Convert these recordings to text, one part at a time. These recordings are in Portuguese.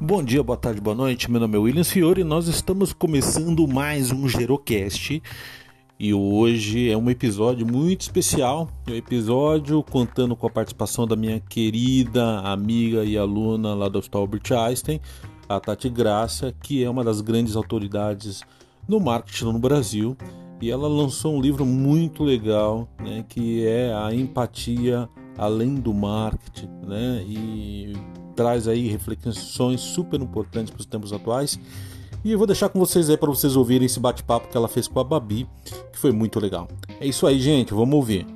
Bom dia, boa tarde, boa noite. Meu nome é William Fiore e nós estamos começando mais um Gerocast. E hoje é um episódio muito especial. É um episódio contando com a participação da minha querida amiga e aluna lá do Hospital Albert Einstein, a Tati Graça, que é uma das grandes autoridades no marketing no Brasil. E ela lançou um livro muito legal, né, que é a empatia além do marketing, né? E traz aí reflexões super importantes para os tempos atuais. E eu vou deixar com vocês aí para vocês ouvirem esse bate-papo que ela fez com a Babi, que foi muito legal. É isso aí, gente, vamos ouvir.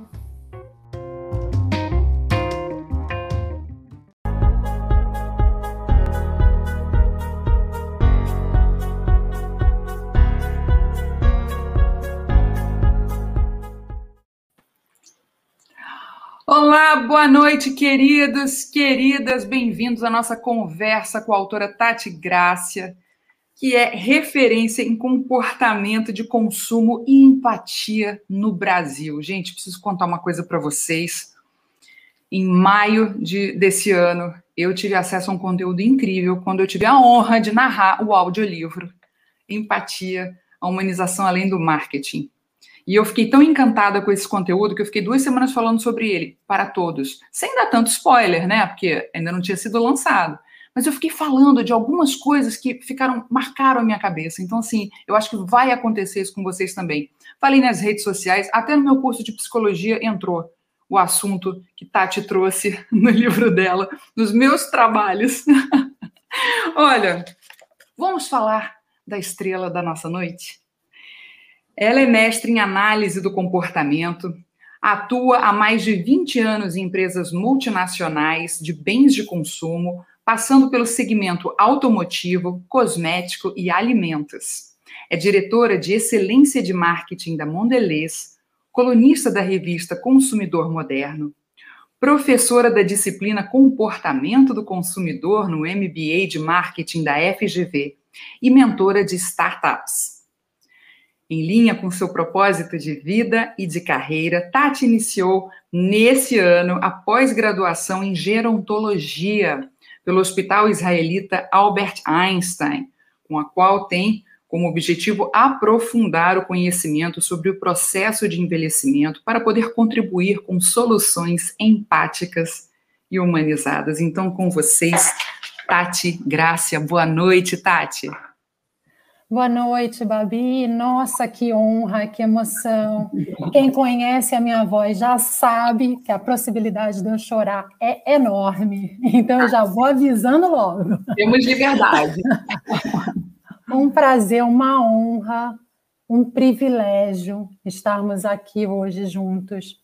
Boa noite, queridos, queridas, bem-vindos à nossa conversa com a autora Tati Grácia, que é referência em comportamento de consumo e empatia no Brasil. Gente, preciso contar uma coisa para vocês. Em maio de, desse ano, eu tive acesso a um conteúdo incrível quando eu tive a honra de narrar o audiolivro Empatia, a humanização além do marketing e eu fiquei tão encantada com esse conteúdo que eu fiquei duas semanas falando sobre ele para todos, sem dar tanto spoiler, né? Porque ainda não tinha sido lançado. Mas eu fiquei falando de algumas coisas que ficaram, marcaram a minha cabeça. Então, assim, eu acho que vai acontecer isso com vocês também. Falei nas redes sociais, até no meu curso de psicologia entrou o assunto que Tati trouxe no livro dela, nos meus trabalhos. Olha, vamos falar da estrela da nossa noite? Ela é mestre em análise do comportamento, atua há mais de 20 anos em empresas multinacionais de bens de consumo, passando pelo segmento automotivo, cosmético e alimentos. É diretora de excelência de marketing da Mondelez, colunista da revista Consumidor Moderno, professora da disciplina Comportamento do Consumidor no MBA de Marketing da FGV e mentora de startups. Em linha com seu propósito de vida e de carreira, Tati iniciou nesse ano a pós-graduação em gerontologia pelo Hospital Israelita Albert Einstein, com a qual tem como objetivo aprofundar o conhecimento sobre o processo de envelhecimento para poder contribuir com soluções empáticas e humanizadas. Então, com vocês, Tati Grácia. Boa noite, Tati. Boa noite, Babi. Nossa, que honra, que emoção. Quem conhece a minha voz já sabe que a possibilidade de eu chorar é enorme. Então, eu já vou avisando logo. Temos liberdade. um prazer, uma honra, um privilégio estarmos aqui hoje juntos,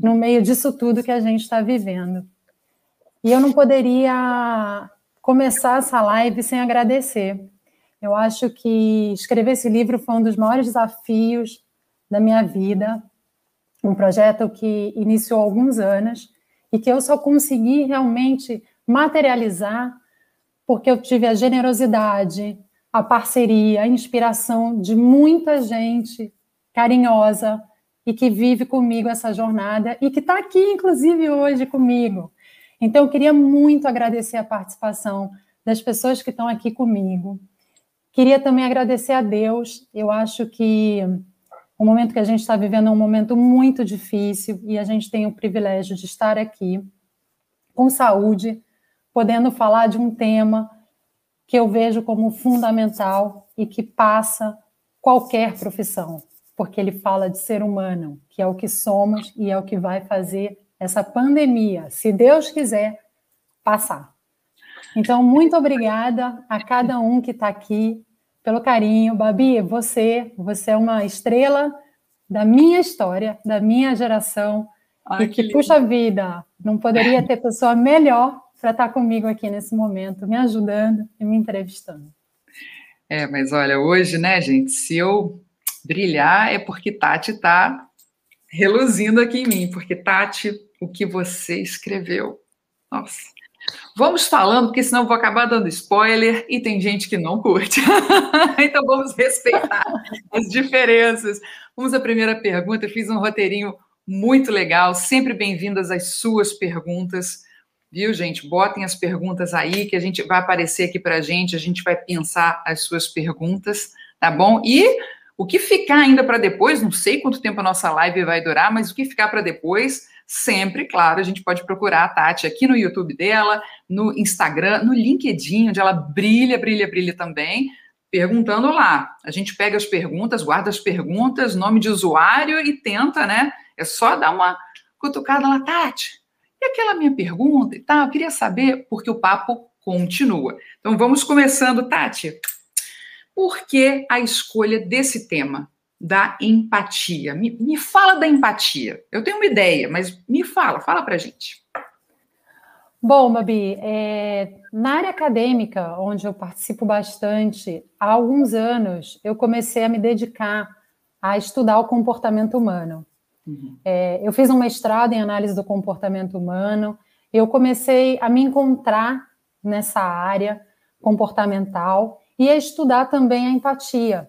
no meio disso tudo que a gente está vivendo. E eu não poderia começar essa live sem agradecer eu acho que escrever esse livro foi um dos maiores desafios da minha vida, um projeto que iniciou há alguns anos e que eu só consegui realmente materializar porque eu tive a generosidade, a parceria, a inspiração de muita gente carinhosa e que vive comigo essa jornada e que está aqui, inclusive, hoje comigo. Então, eu queria muito agradecer a participação das pessoas que estão aqui comigo, Queria também agradecer a Deus. Eu acho que o momento que a gente está vivendo é um momento muito difícil e a gente tem o privilégio de estar aqui com saúde, podendo falar de um tema que eu vejo como fundamental e que passa qualquer profissão, porque ele fala de ser humano, que é o que somos e é o que vai fazer essa pandemia, se Deus quiser, passar. Então, muito obrigada a cada um que está aqui, pelo carinho. Babi, você, você é uma estrela da minha história, da minha geração. Ai, e que, que puxa vida, não poderia ter pessoa melhor para estar comigo aqui nesse momento, me ajudando e me entrevistando. É, mas olha, hoje, né, gente, se eu brilhar é porque Tati está reluzindo aqui em mim, porque Tati, o que você escreveu, nossa, Vamos falando, porque senão vou acabar dando spoiler e tem gente que não curte. então vamos respeitar as diferenças. Vamos à primeira pergunta. Eu fiz um roteirinho muito legal. Sempre bem-vindas as suas perguntas. viu, gente? Botem as perguntas aí, que a gente vai aparecer aqui para a gente, a gente vai pensar as suas perguntas, tá bom? E o que ficar ainda para depois, não sei quanto tempo a nossa live vai durar, mas o que ficar para depois, sempre, claro, a gente pode procurar a Tati aqui no YouTube dela, no Instagram, no LinkedIn, onde ela brilha, brilha, brilha também, perguntando lá. A gente pega as perguntas, guarda as perguntas, nome de usuário e tenta, né? É só dar uma cutucada lá, Tati. E aquela minha pergunta e tal, eu queria saber, porque o papo continua. Então vamos começando, Tati. Por que a escolha desse tema, da empatia? Me, me fala da empatia. Eu tenho uma ideia, mas me fala, fala pra gente. Bom, Babi, é, na área acadêmica, onde eu participo bastante, há alguns anos eu comecei a me dedicar a estudar o comportamento humano. Uhum. É, eu fiz um mestrado em análise do comportamento humano, eu comecei a me encontrar nessa área comportamental e a estudar também a empatia.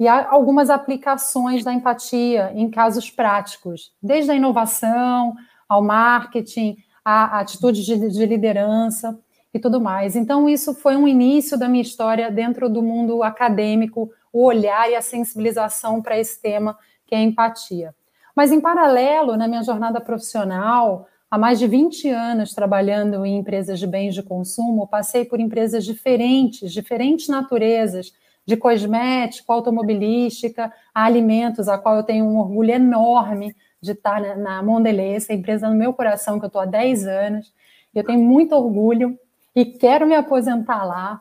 E há algumas aplicações da empatia em casos práticos, desde a inovação ao marketing, a atitude de, de liderança e tudo mais. Então, isso foi um início da minha história dentro do mundo acadêmico, o olhar e a sensibilização para esse tema, que é a empatia. Mas, em paralelo, na minha jornada profissional, há mais de 20 anos trabalhando em empresas de bens de consumo, passei por empresas diferentes, diferentes naturezas, de cosmético, automobilística, alimentos, a qual eu tenho um orgulho enorme de estar na Mondelez, essa empresa no meu coração, que eu estou há 10 anos. Eu tenho muito orgulho e quero me aposentar lá.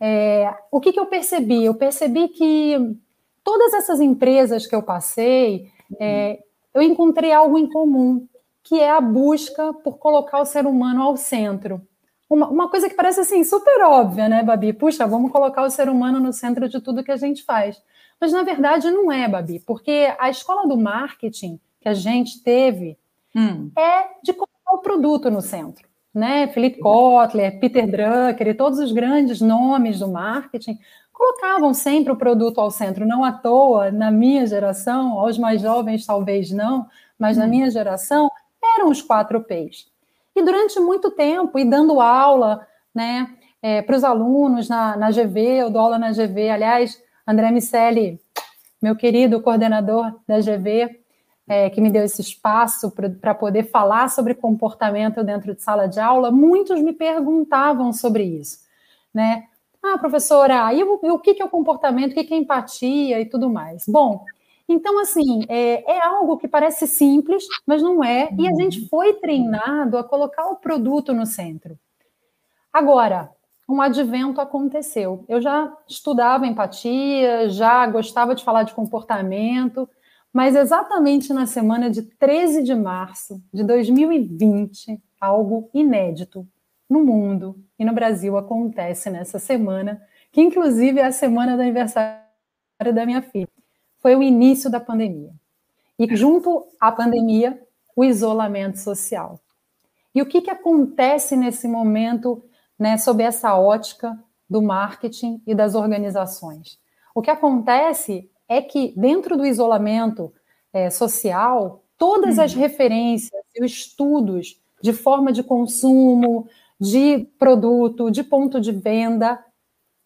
É, o que, que eu percebi? Eu percebi que todas essas empresas que eu passei, é, eu encontrei algo em comum, que é a busca por colocar o ser humano ao centro. Uma, uma, coisa que parece assim super óbvia, né, Babi? Puxa, vamos colocar o ser humano no centro de tudo que a gente faz. Mas na verdade não é, Babi, porque a escola do marketing que a gente teve hum. é de colocar o produto no centro. Né? Philip Kotler, Peter Drucker e todos os grandes nomes do marketing colocavam sempre o produto ao centro. Não à toa, na minha geração, aos mais jovens talvez não, mas hum. na minha geração, eram os quatro P's. E durante muito tempo, e dando aula né, é, para os alunos na, na GV, eu dou aula na GV, aliás, André Micelli, meu querido coordenador da GV, é, que me deu esse espaço para poder falar sobre comportamento dentro de sala de aula, muitos me perguntavam sobre isso, né? Ah, professora, e o, e o que, é o comportamento, o que, é empatia e tudo mais? Bom, então, assim, é, é, algo que parece simples, mas não é, e a gente foi treinado a colocar o produto no centro. Agora, um advento aconteceu. Eu já estudava empatia, já gostava de falar de comportamento, mas exatamente na semana de 13 de março de 2020, algo inédito no mundo e no Brasil acontece nessa semana, que inclusive é a semana do aniversário da minha filha foi o início da pandemia. E junto à pandemia, o isolamento social. E o que, que acontece nesse momento, né, sob essa ótica do marketing e das organizações? O que acontece é que, dentro do isolamento é, social, todas as uhum. referências e os estudos de forma de consumo, de produto, de ponto de venda,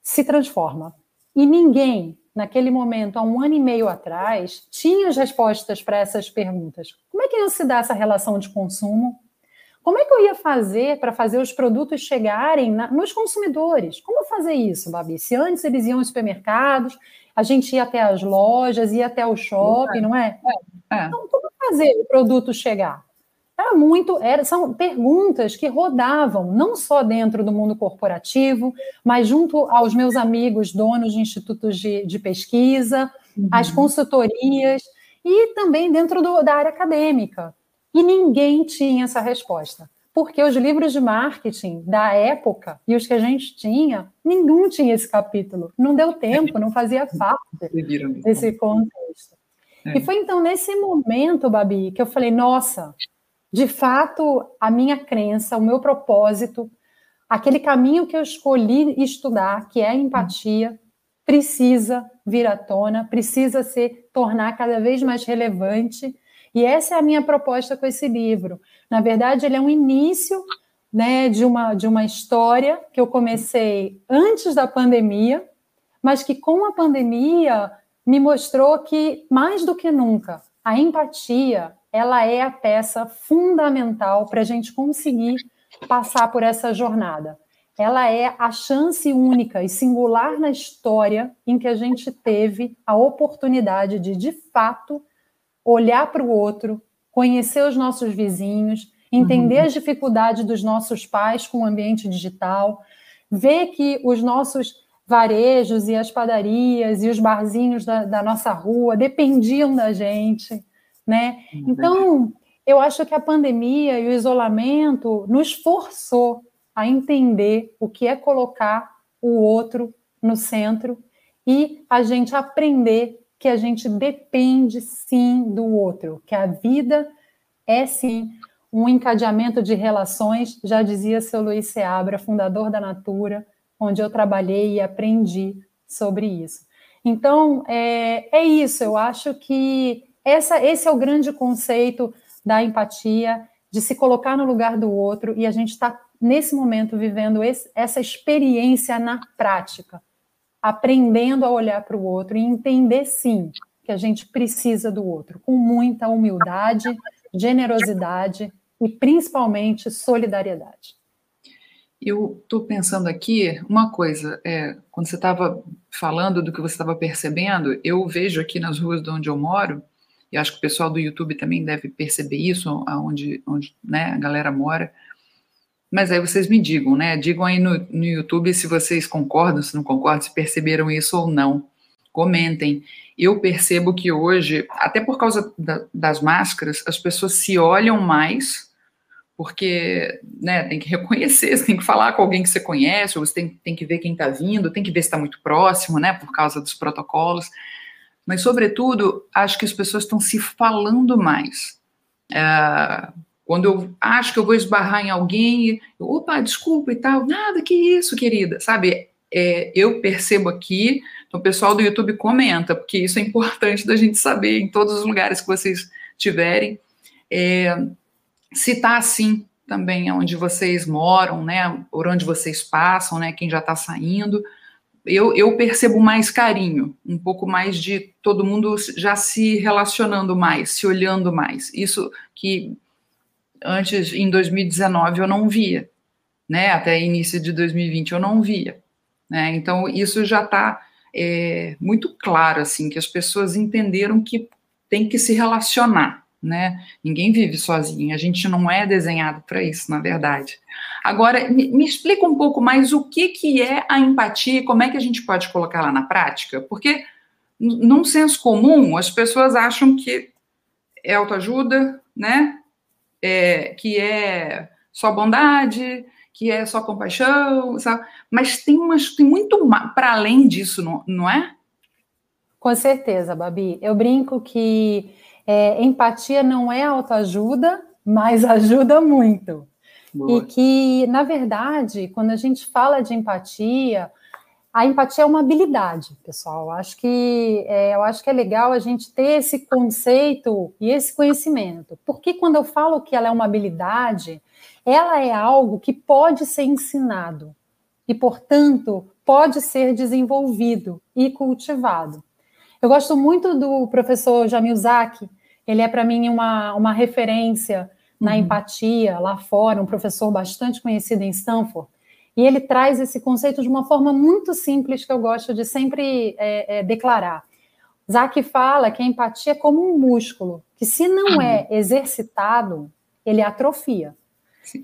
se transforma. E ninguém naquele momento, há um ano e meio atrás, tinha as respostas para essas perguntas. Como é que ia se dar essa relação de consumo? Como é que eu ia fazer para fazer os produtos chegarem na, nos consumidores? Como fazer isso, Babi? Se antes eles iam aos supermercados, a gente ia até as lojas, ia até o shopping, não é? é, é. Então, como fazer o produto chegar? Era muito, era, são perguntas que rodavam, não só dentro do mundo corporativo, mas junto aos meus amigos, donos de institutos de, de pesquisa, uhum. as consultorias, e também dentro do, da área acadêmica. E ninguém tinha essa resposta. Porque os livros de marketing da época e os que a gente tinha, nenhum tinha esse capítulo. Não deu tempo, não fazia parte desse contexto. É. E foi então nesse momento, Babi, que eu falei: nossa, de fato, a minha crença, o meu propósito, aquele caminho que eu escolhi estudar, que é a empatia, precisa vir à tona, precisa se tornar cada vez mais relevante. E essa é a minha proposta com esse livro. Na verdade, ele é um início né, de uma de uma história que eu comecei antes da pandemia, mas que com a pandemia me mostrou que mais do que nunca a empatia ela é a peça fundamental para a gente conseguir passar por essa jornada. Ela é a chance única e singular na história em que a gente teve a oportunidade de, de fato, olhar para o outro, conhecer os nossos vizinhos, entender uhum. as dificuldades dos nossos pais com o ambiente digital, ver que os nossos varejos e as padarias e os barzinhos da, da nossa rua dependiam da gente, né? Uhum. Então, eu acho que a pandemia e o isolamento nos forçou a entender o que é colocar o outro no centro e a gente aprender que a gente depende sim do outro, que a vida é sim um encadeamento de relações, já dizia seu Luiz Seabra, fundador da Natura, onde eu trabalhei e aprendi sobre isso. Então, é, é isso, eu acho que essa, esse é o grande conceito da empatia, de se colocar no lugar do outro, e a gente está, nesse momento, vivendo esse, essa experiência na prática, aprendendo a olhar para o outro e entender, sim, que a gente precisa do outro, com muita humildade, generosidade e, principalmente, solidariedade. Eu estou pensando aqui uma coisa, é, quando você estava falando do que você estava percebendo, eu vejo aqui nas ruas de onde eu moro, e acho que o pessoal do YouTube também deve perceber isso, aonde, onde né, a galera mora. Mas aí vocês me digam, né? Digam aí no, no YouTube se vocês concordam, se não concordam, se perceberam isso ou não. Comentem. Eu percebo que hoje, até por causa da, das máscaras, as pessoas se olham mais, porque né, tem que reconhecer, você tem que falar com alguém que você conhece, ou você tem, tem que ver quem está vindo, tem que ver se está muito próximo, né? Por causa dos protocolos mas, sobretudo, acho que as pessoas estão se falando mais. É, quando eu acho que eu vou esbarrar em alguém, eu, opa, desculpa e tal, nada, que isso, querida, sabe? É, eu percebo aqui, então o pessoal do YouTube comenta, porque isso é importante da gente saber em todos os lugares que vocês tiverem. É, se está assim também onde vocês moram, né, por onde vocês passam, né, quem já está saindo, eu, eu percebo mais carinho, um pouco mais de todo mundo já se relacionando mais, se olhando mais. Isso que antes, em 2019, eu não via, né? Até início de 2020 eu não via. Né? Então, isso já está é, muito claro, assim, que as pessoas entenderam que tem que se relacionar né? Ninguém vive sozinho, a gente não é desenhado para isso, na verdade. Agora, me, me, explica um pouco mais o que, que é a empatia e como é que a gente pode colocar lá na prática, porque num senso comum, as pessoas acham que é autoajuda, né? É, que é só bondade, que é só compaixão, sabe? mas tem, umas, tem muito para além disso, não, não é? Com certeza, Babi. Eu brinco que é, empatia não é autoajuda, mas ajuda muito. Boa. E que, na verdade, quando a gente fala de empatia, a empatia é uma habilidade, pessoal. Acho que é, eu acho que é legal a gente ter esse conceito e esse conhecimento. Porque quando eu falo que ela é uma habilidade, ela é algo que pode ser ensinado e, portanto, pode ser desenvolvido e cultivado. Eu gosto muito do professor Jamil Zaki, ele é para mim uma, uma referência na uhum. empatia lá fora, um professor bastante conhecido em Stanford. E ele traz esse conceito de uma forma muito simples que eu gosto de sempre é, é, declarar. Zaki fala que a empatia é como um músculo, que se não é uhum. exercitado, ele atrofia.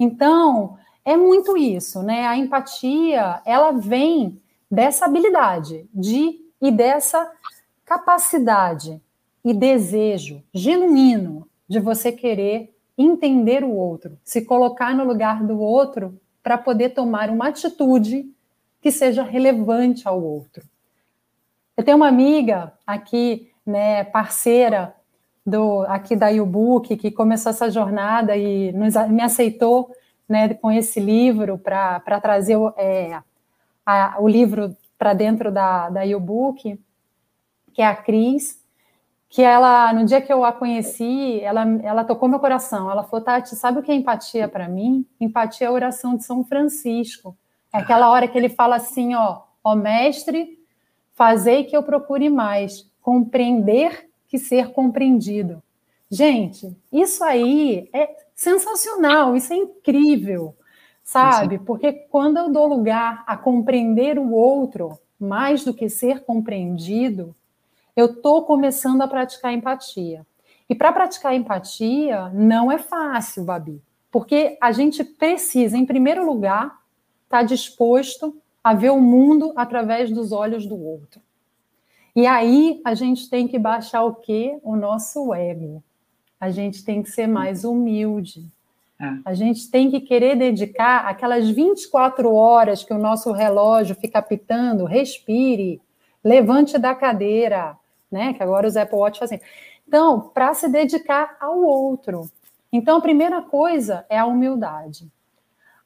Então, é muito isso, né? A empatia, ela vem dessa habilidade de e dessa capacidade e desejo genuíno de você querer entender o outro, se colocar no lugar do outro para poder tomar uma atitude que seja relevante ao outro. Eu tenho uma amiga aqui, né, parceira do aqui da YouBook, que começou essa jornada e nos, me aceitou né, com esse livro para trazer é, a, o livro para dentro da, da YouBook, que é a Cris. que ela, no dia que eu a conheci, ela, ela tocou meu coração. Ela falou, Tati, sabe o que é empatia para mim? Empatia é a oração de São Francisco. É aquela hora que ele fala assim, ó, ó mestre, fazei que eu procure mais, compreender que ser compreendido. Gente, isso aí é sensacional, isso é incrível, sabe? Porque quando eu dou lugar a compreender o outro mais do que ser compreendido, eu estou começando a praticar empatia. E para praticar empatia não é fácil, Babi, porque a gente precisa, em primeiro lugar, estar tá disposto a ver o mundo através dos olhos do outro. E aí a gente tem que baixar o quê? O nosso ego. A gente tem que ser mais humilde. É. A gente tem que querer dedicar aquelas 24 horas que o nosso relógio fica apitando, respire, levante da cadeira, né? Que agora os Apple Watch fazem. Então, para se dedicar ao outro. Então, a primeira coisa é a humildade.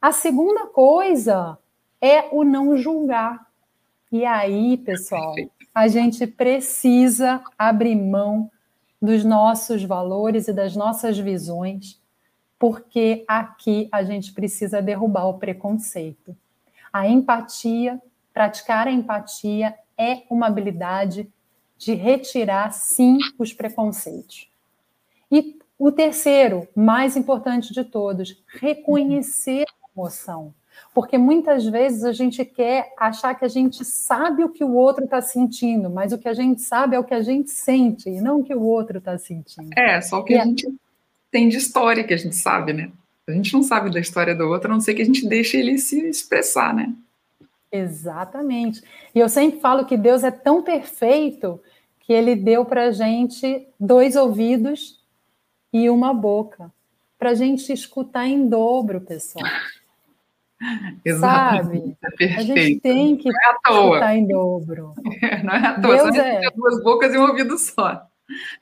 A segunda coisa é o não julgar. E aí, pessoal, a gente precisa abrir mão dos nossos valores e das nossas visões, porque aqui a gente precisa derrubar o preconceito. A empatia, praticar a empatia é uma habilidade de retirar, sim, os preconceitos. E o terceiro, mais importante de todos, reconhecer a emoção. Porque muitas vezes a gente quer achar que a gente sabe o que o outro está sentindo, mas o que a gente sabe é o que a gente sente, e não o que o outro está sentindo. É, só o que e a gente tem de história que a gente sabe, né? A gente não sabe da história do outro, a não ser que a gente deixe ele se expressar, né? Exatamente. E eu sempre falo que Deus é tão perfeito que ele deu para a gente dois ouvidos e uma boca, para a gente escutar em dobro, pessoal. Sabe? É a gente tem que é escutar em dobro. Não é à toa, Deus é... duas bocas e um ouvido só.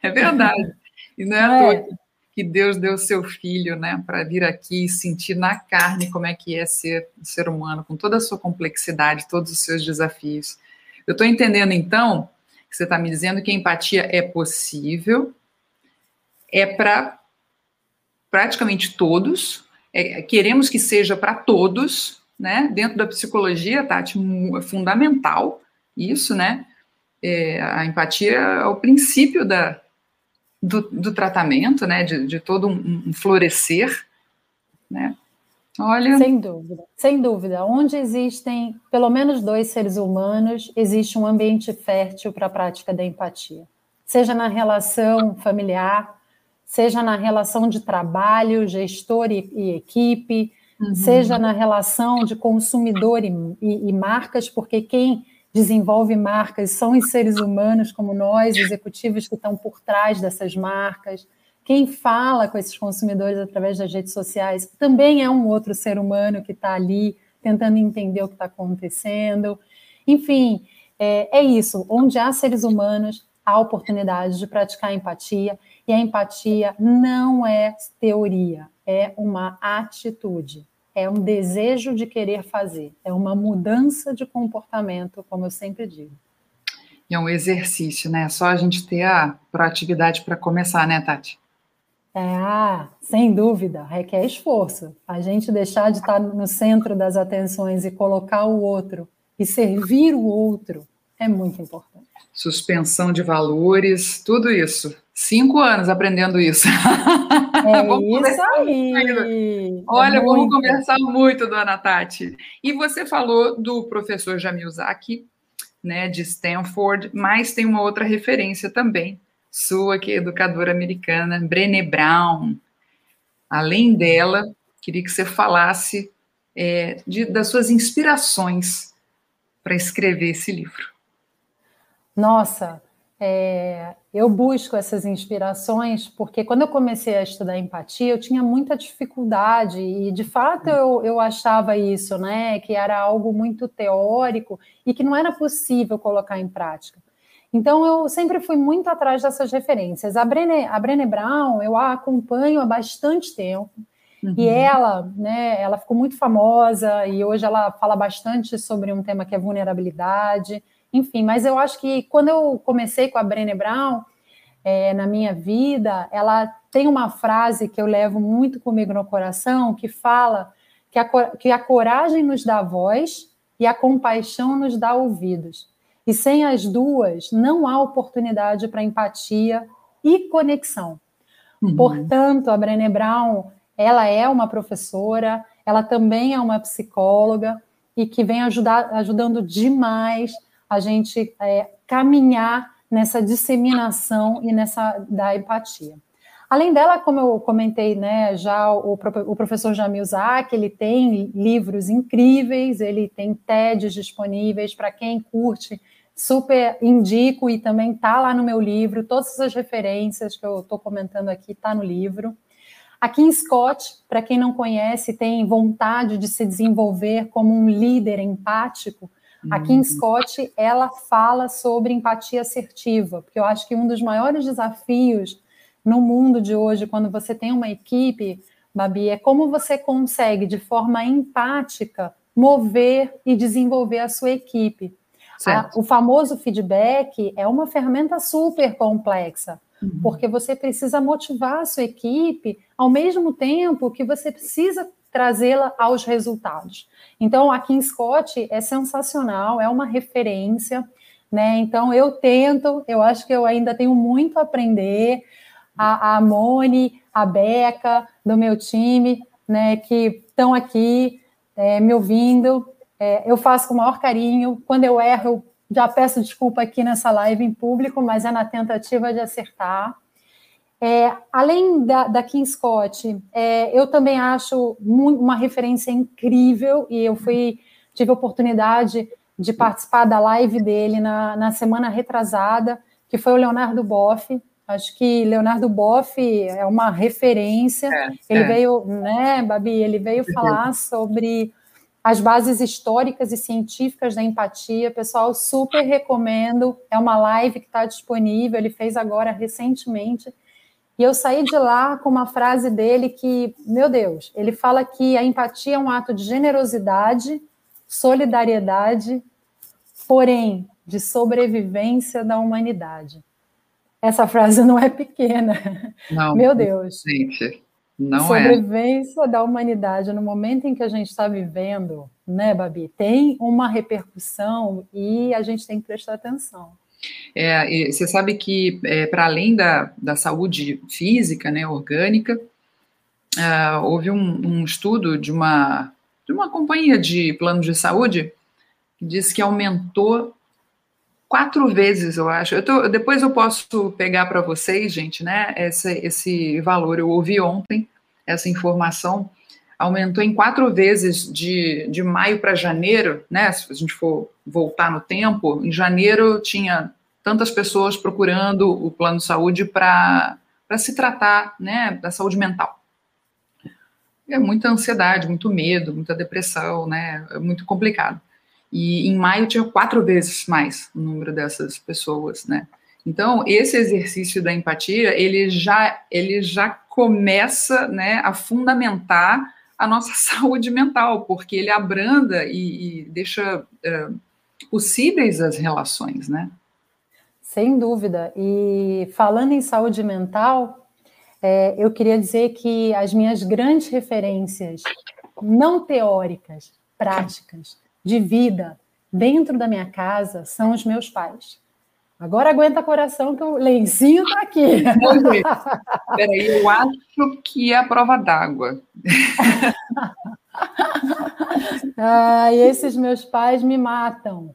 É verdade. E não é à toa é. que Deus deu seu filho, né, para vir aqui e sentir na carne como é que é ser um ser humano, com toda a sua complexidade, todos os seus desafios. Eu estou entendendo, então, que você está me dizendo que a empatia é possível, é para praticamente todos, é, queremos que seja para todos, né? Dentro da psicologia, Tati, é fundamental isso, né? É, a empatia é o princípio da, do, do tratamento, né? De, de todo um, um florescer, né? Olha. Sem dúvida, sem dúvida. Onde existem pelo menos dois seres humanos, existe um ambiente fértil para a prática da empatia. Seja na relação familiar, seja na relação de trabalho, gestor e, e equipe, uhum. seja na relação de consumidor e, e, e marcas, porque quem desenvolve marcas são os seres humanos como nós, executivos que estão por trás dessas marcas quem fala com esses consumidores através das redes sociais também é um outro ser humano que está ali tentando entender o que está acontecendo. Enfim, é, é, isso. Onde há seres humanos, há oportunidade de praticar empatia. E a empatia não é teoria, é uma atitude. É um desejo de querer fazer, é uma mudança de comportamento, como eu sempre digo. É um exercício, né? Só a gente ter a proatividade para começar, né, Tati? É, sem dúvida, requer esforço. A gente deixar de estar no centro das atenções e colocar o outro e servir o outro é muito importante. Suspensão de valores, tudo isso. Cinco anos aprendendo isso. É isso aí. Olha, é vamos conversar muito, dona Tati. E você falou do professor Jamil Zaki, né, de Stanford, mas tem uma outra referência também, sua, que é educadora americana, Brené Brown. Além dela, queria que você falasse é, de, das suas inspirações para escrever esse livro. Nossa, é, eu busco essas inspirações porque quando eu comecei a estudar empatia, eu tinha muita dificuldade e, de fato, eu, eu achava isso, né? Que era algo muito teórico e que não era possível colocar em prática. Então, eu sempre fui muito atrás dessas referências. A Brené, a Brené Brown, eu a acompanho há bastante tempo. Uhum. E ela, né, ela ficou muito famosa e hoje ela fala bastante sobre um tema que é vulnerabilidade. Enfim, mas eu acho que quando eu comecei com a Brené Brown, é, na minha vida, ela tem uma frase que eu levo muito comigo no coração, que fala que a, que a coragem nos dá voz e a compaixão nos dá ouvidos. E sem as duas, não há oportunidade para empatia e conexão. Uhum. Portanto, a Brené Brown, ela é uma professora, ela também é uma psicóloga e que vem ajudar, ajudando demais a gente é, caminhar nessa disseminação e nessa da empatia. Além dela, como eu comentei, né, já o, o professor Jamil Zak, ele tem livros incríveis, ele tem TEDs disponíveis para quem curte, super indico e também tá lá no meu livro, todas as referências que eu estou comentando aqui tá no livro. A Kim Scott, para quem não conhece, tem vontade de se desenvolver como um líder empático, a Kim uhum. Scott, ela fala sobre empatia assertiva, porque eu acho que um dos maiores desafios no mundo de hoje, quando você tem uma equipe, Babi, é como você consegue, de forma empática, mover e desenvolver a sua equipe. A, o famoso feedback é uma ferramenta super complexa, uhum. porque você precisa motivar a sua equipe ao mesmo tempo que você precisa trazê-la aos resultados. Então, a Kim Scott é sensacional, é uma referência, né? Então, eu tento, eu acho que eu ainda tenho muito a aprender. A, a Mone, a Beca, do meu time, né, que estão aqui é, me ouvindo. É, eu faço com o maior carinho. Quando eu erro, eu já peço desculpa aqui nessa live em público, mas é na tentativa de acertar. É, além da, da Kim Scott, é, eu também acho muito, uma referência incrível e eu fui tive a oportunidade de participar da live dele na, na semana retrasada, que foi o Leonardo Boff. Acho que Leonardo Boff é uma referência. É, ele é. veio, né, Babi? Ele veio falar sobre as bases históricas e científicas da empatia. Pessoal, super recomendo. É uma live que está disponível. Ele fez agora recentemente. E eu saí de lá com uma frase dele que, meu Deus, ele fala que a empatia é um ato de generosidade, solidariedade, porém de sobrevivência da humanidade. Essa frase não é pequena. Não, meu Deus. Gente, não sobrevivência é. da humanidade no momento em que a gente está vivendo, né, Babi? Tem uma repercussão e a gente tem que prestar atenção. É, você sabe que, é, para além da, da saúde física, né, orgânica, uh, houve um, um, estudo de uma, de uma companhia de plano de saúde que disse que aumentou quatro vezes, eu acho. Eu tô, depois eu posso pegar para vocês, gente, né, esse, esse valor. Eu ouvi ontem essa informação aumentou em quatro vezes de, de maio para janeiro, né? Se a gente for voltar no tempo, em janeiro tinha tantas pessoas procurando o plano de saúde para se tratar, né, da saúde mental. É muita ansiedade, muito medo, muita depressão, né? É muito complicado. E em maio tinha quatro vezes mais o número dessas pessoas, né? Então, esse exercício da empatia, ele já, ele já começa né, a fundamentar a nossa saúde mental, porque ele abranda e, e deixa é, possíveis as relações, né? Sem dúvida. E falando em saúde mental, é, eu queria dizer que as minhas grandes referências, não teóricas, práticas, de vida, dentro da minha casa, são os meus pais. Agora aguenta coração que o lencinho está aqui. Peraí, eu acho que é a prova d'água. ah, esses meus pais me matam.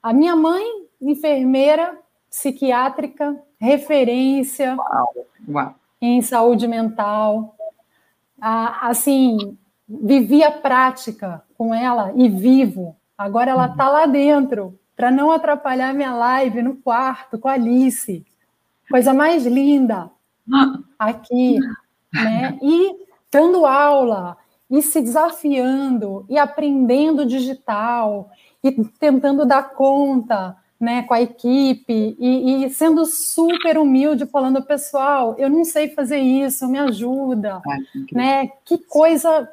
A minha mãe, enfermeira psiquiátrica, referência uau, uau. em saúde mental. Ah, assim, vivi a prática com ela e vivo. Agora ela está lá dentro, para não atrapalhar minha live no quarto com a Alice. Coisa mais linda aqui, né? E dando aula, e se desafiando, e aprendendo digital, e tentando dar conta né, com a equipe e, e, sendo super humilde, falando, pessoal, eu não sei fazer isso, me ajuda, ah, né? Que coisa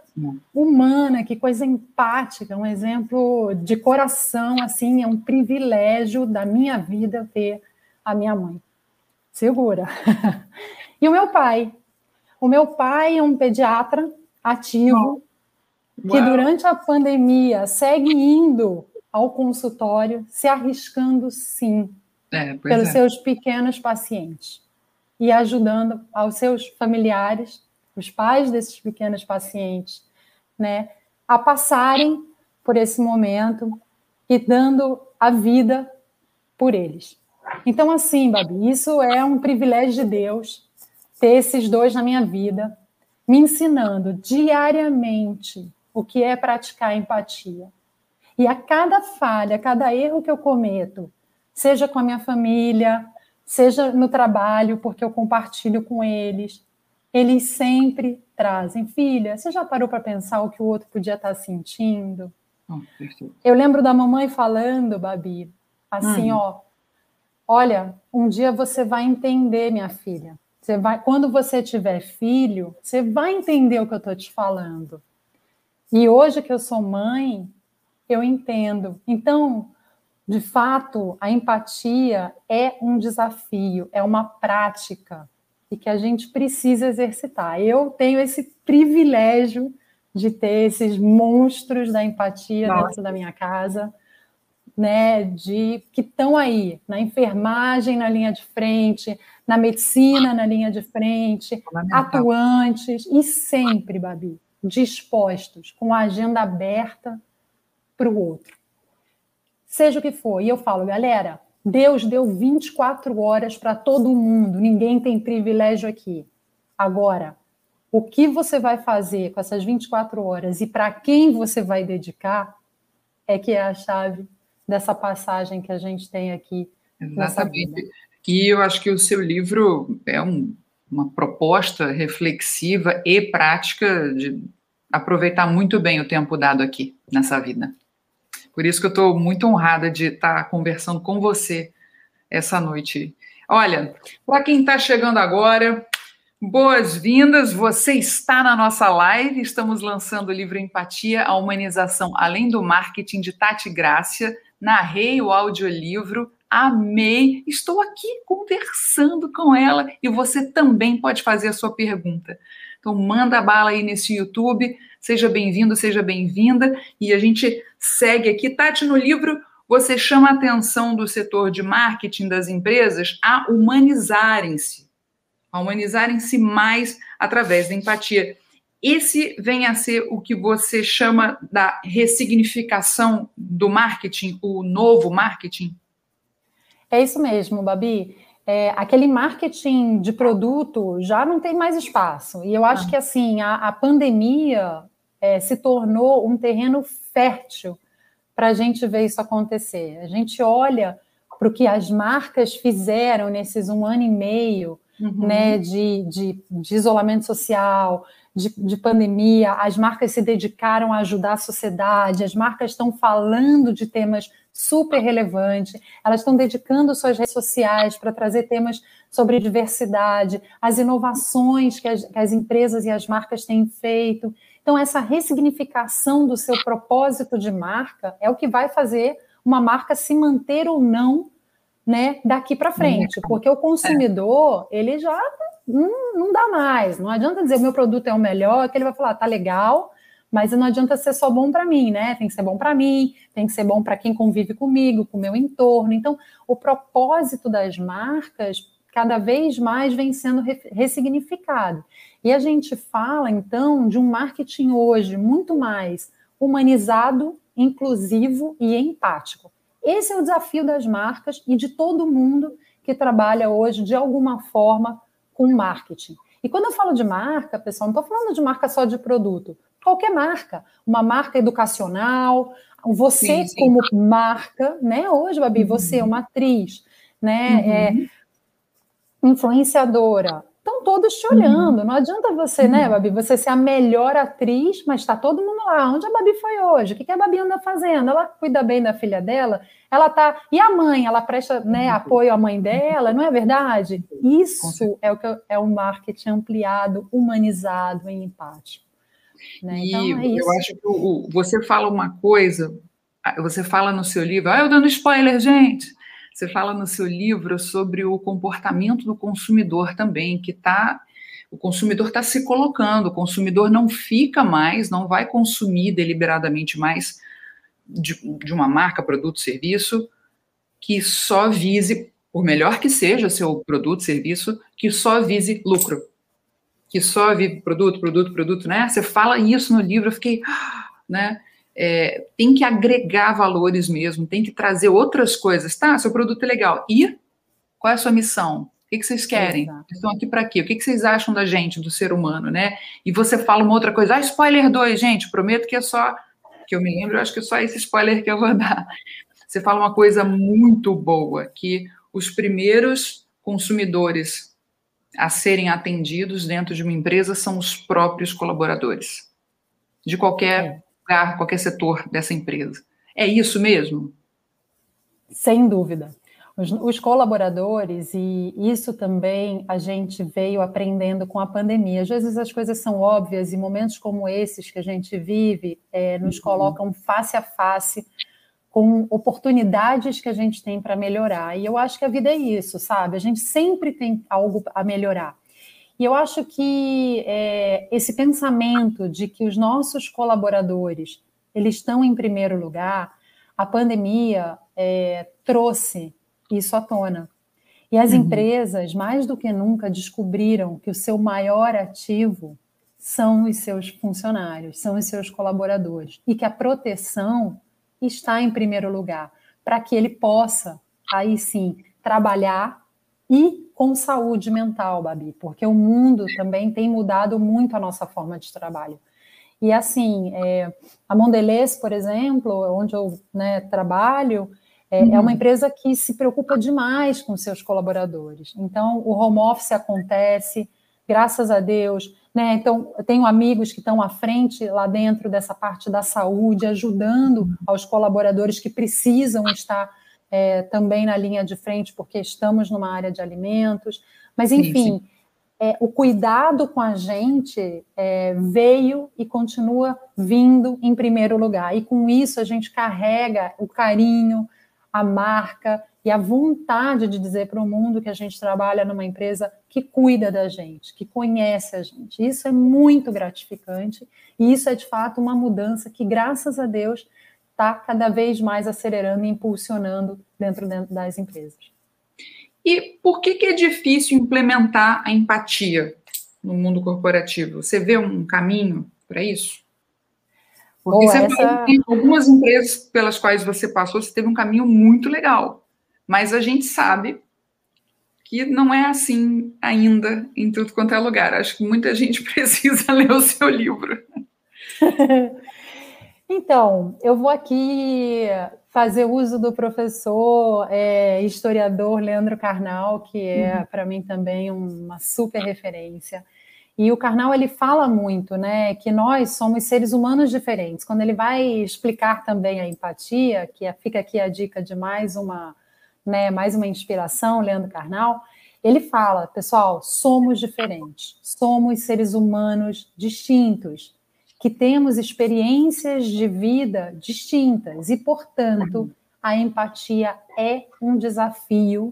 humana, que coisa empática, um exemplo de coração, assim, é um privilégio da minha vida ter a minha mãe. Segura. e o meu pai. O meu pai é um pediatra ativo que durante a pandemia segue indo ao consultório, se arriscando sim é, pelos é. seus pequenos pacientes e ajudando aos seus familiares, os pais desses pequenos pacientes, né, a passarem por esse momento e dando a vida por eles. Então, assim, Babi, isso é um privilégio de Deus ter esses dois na minha vida, me ensinando diariamente o que é praticar empatia. E a cada falha, a cada erro que eu cometo, seja com a minha família, seja no trabalho, porque eu compartilho com eles, eles sempre trazem. Filha, você já parou para pensar o que o outro podia estar sentindo? Oh, eu lembro da mamãe falando, Babi, assim, hum. ó, olha, um dia você vai entender, minha filha. Você vai, quando você tiver filho, você vai entender o que eu estou te falando. E hoje que eu sou mãe, eu entendo. Então, de fato, a empatia é um desafio, é uma prática e que a gente precisa exercitar. Eu tenho esse privilégio de ter esses monstros da empatia Nossa. dentro da minha casa, né, de que estão aí na enfermagem na linha de frente, na medicina na linha de frente, atuantes e sempre, Babi, dispostos, com a agenda aberta para o outro. Seja o que for. E eu falo, galera, Deus deu 24 horas para todo mundo, ninguém tem privilégio aqui. Agora, o que você vai fazer com essas 24 horas e para quem você vai dedicar é que é a chave dessa passagem que a gente tem aqui. Exatamente. E eu acho que o seu livro é um, uma proposta reflexiva e prática de aproveitar muito bem o tempo dado aqui nessa vida. Por isso que eu estou muito honrada de estar tá conversando com você essa noite. Olha, para quem está chegando agora, boas-vindas. Você está na nossa live. Estamos lançando o livro Empatia, a Humanização Além do Marketing de Tati Grácia. Narrei o audiolivro, amei. Estou aqui conversando com ela e você também pode fazer a sua pergunta. Então, manda bala aí nesse YouTube. Seja bem-vindo, seja bem-vinda. E a gente segue aqui. Tati, no livro, você chama a atenção do setor de marketing das empresas a humanizarem-se, a humanizarem-se mais através da empatia. Esse vem a ser o que você chama da ressignificação do marketing, o novo marketing? É isso mesmo, Babi. É, aquele marketing de produto já não tem mais espaço. E eu acho ah. que assim a, a pandemia é, se tornou um terreno fértil para a gente ver isso acontecer. A gente olha para o que as marcas fizeram nesses um ano e meio uhum. né, de, de, de, isolamento social, de, de, pandemia, as marcas se dedicaram a ajudar a sociedade, as marcas estão falando de temas super relevantes, elas estão dedicando suas redes sociais para trazer temas sobre diversidade, as inovações que as, que as empresas e as marcas têm feito. Então, essa ressignificação do seu propósito de marca é o que vai fazer uma marca se manter ou não né, daqui para frente, porque o consumidor, ele já não, não dá mais, não adianta dizer meu produto é o melhor, que ele vai falar, tá legal, mas não adianta ser só bom para mim, né? Tem que ser bom para mim, tem que ser bom para quem convive comigo, com o meu entorno. Então, o propósito das marcas cada vez mais vem sendo ressignificado. E a gente fala, então, de um marketing hoje muito mais humanizado, inclusivo e empático. Esse é o desafio das marcas e de todo mundo que trabalha hoje, de alguma forma, com marketing. E quando eu falo de marca, pessoal, não estou falando de marca só de produto. Qualquer marca. Uma marca educacional, você sim, sim. como marca, né? Hoje, Babi, uhum. você é uma atriz, né? Uhum. É, influenciadora, todos te olhando. Uhum. Não adianta você, né, uhum. Babi, você ser a melhor atriz, mas está todo mundo lá. Onde a Babi foi hoje? O que, que a Babi anda fazendo? Ela cuida bem da filha dela? Ela tá. E a mãe? Ela presta né, uhum. apoio à mãe dela? Não é verdade? Isso é o que é o marketing ampliado, humanizado e empático. Né? Então, e é eu acho que o, você fala uma coisa, você fala no seu livro, ah, eu dando spoiler, gente Você fala no seu livro sobre o comportamento do consumidor também, que está o consumidor está se colocando, o consumidor não fica mais, não vai consumir deliberadamente mais de, de, uma marca, produto, serviço, que só vise, por melhor que seja seu produto, serviço, que só vise lucro. Que só vive produto, produto, produto, né? Você fala isso no livro, eu fiquei, né? É, tem que agregar valores mesmo, tem que trazer outras coisas. Tá, seu produto é legal. E qual é a sua missão? O que, que vocês querem? Exato. Estão aqui para quê? O que, que vocês acham da gente, do ser humano, né? E você fala uma outra coisa. Ah, spoiler 2, gente, prometo que é só. Que eu me lembro, eu acho que é só esse spoiler que eu vou dar. Você fala uma coisa muito boa, que os primeiros consumidores a serem atendidos dentro de uma empresa são os próprios colaboradores. De qualquer é lugar, qualquer setor dessa empresa. É isso mesmo? Sem dúvida. Os, os, colaboradores, e isso também a gente veio aprendendo com a pandemia. Às vezes as coisas são óbvias e momentos como esses que a gente vive é, nos uhum. colocam face a face com oportunidades que a gente tem para melhorar. E eu acho que a vida é isso, sabe? A gente sempre tem algo a melhorar. E eu acho que é, esse pensamento de que os nossos colaboradores eles estão em primeiro lugar, a pandemia é, trouxe isso à tona. E as uhum. empresas, mais do que nunca, descobriram que o seu maior ativo são os seus funcionários, são os seus colaboradores, e que a proteção está em primeiro lugar, para que ele possa, aí sim, trabalhar e com saúde mental, Babi, porque o mundo também tem mudado muito a nossa forma de trabalho. E assim, é, a Mondelez, por exemplo, onde eu né, trabalho, é, uhum. é, uma uhum. empresa que se preocupa demais com seus colaboradores. Então, o home office acontece, graças a Deus. Né? Então, eu tenho amigos que estão à frente lá dentro dessa parte da saúde, ajudando uhum. aos colaboradores que precisam estar é, também na linha de frente, porque estamos numa área de alimentos. Mas, enfim, sim, sim. É, o cuidado com a gente é, veio e continua vindo em primeiro lugar. E com isso a gente carrega o carinho, a marca e a vontade de dizer para o mundo que a gente trabalha numa empresa que cuida da gente, que conhece a gente. Isso é muito gratificante e isso é de fato uma mudança que, graças a Deus, está cada vez mais acelerando e impulsionando dentro, dentro das empresas. E por que, que é difícil implementar a empatia no mundo corporativo? Você vê um caminho para isso? Porque você essa... algumas empresas pelas quais você passou, você teve um caminho muito legal. Mas a gente sabe que não é assim ainda em tudo quanto é lugar. Acho que muita gente precisa ler o seu livro. Então, eu vou aqui fazer uso do professor é, historiador Leandro Carnal, que é uhum. para mim também uma super referência. E o Carnal ele fala muito, né, que nós somos seres humanos diferentes. Quando ele vai explicar também a empatia, que é, fica aqui a dica de mais uma, né, mais uma inspiração, Leandro Carnal, ele fala, pessoal, somos diferentes, somos seres humanos distintos que temos experiências de vida distintas e, portanto, a empatia é um desafio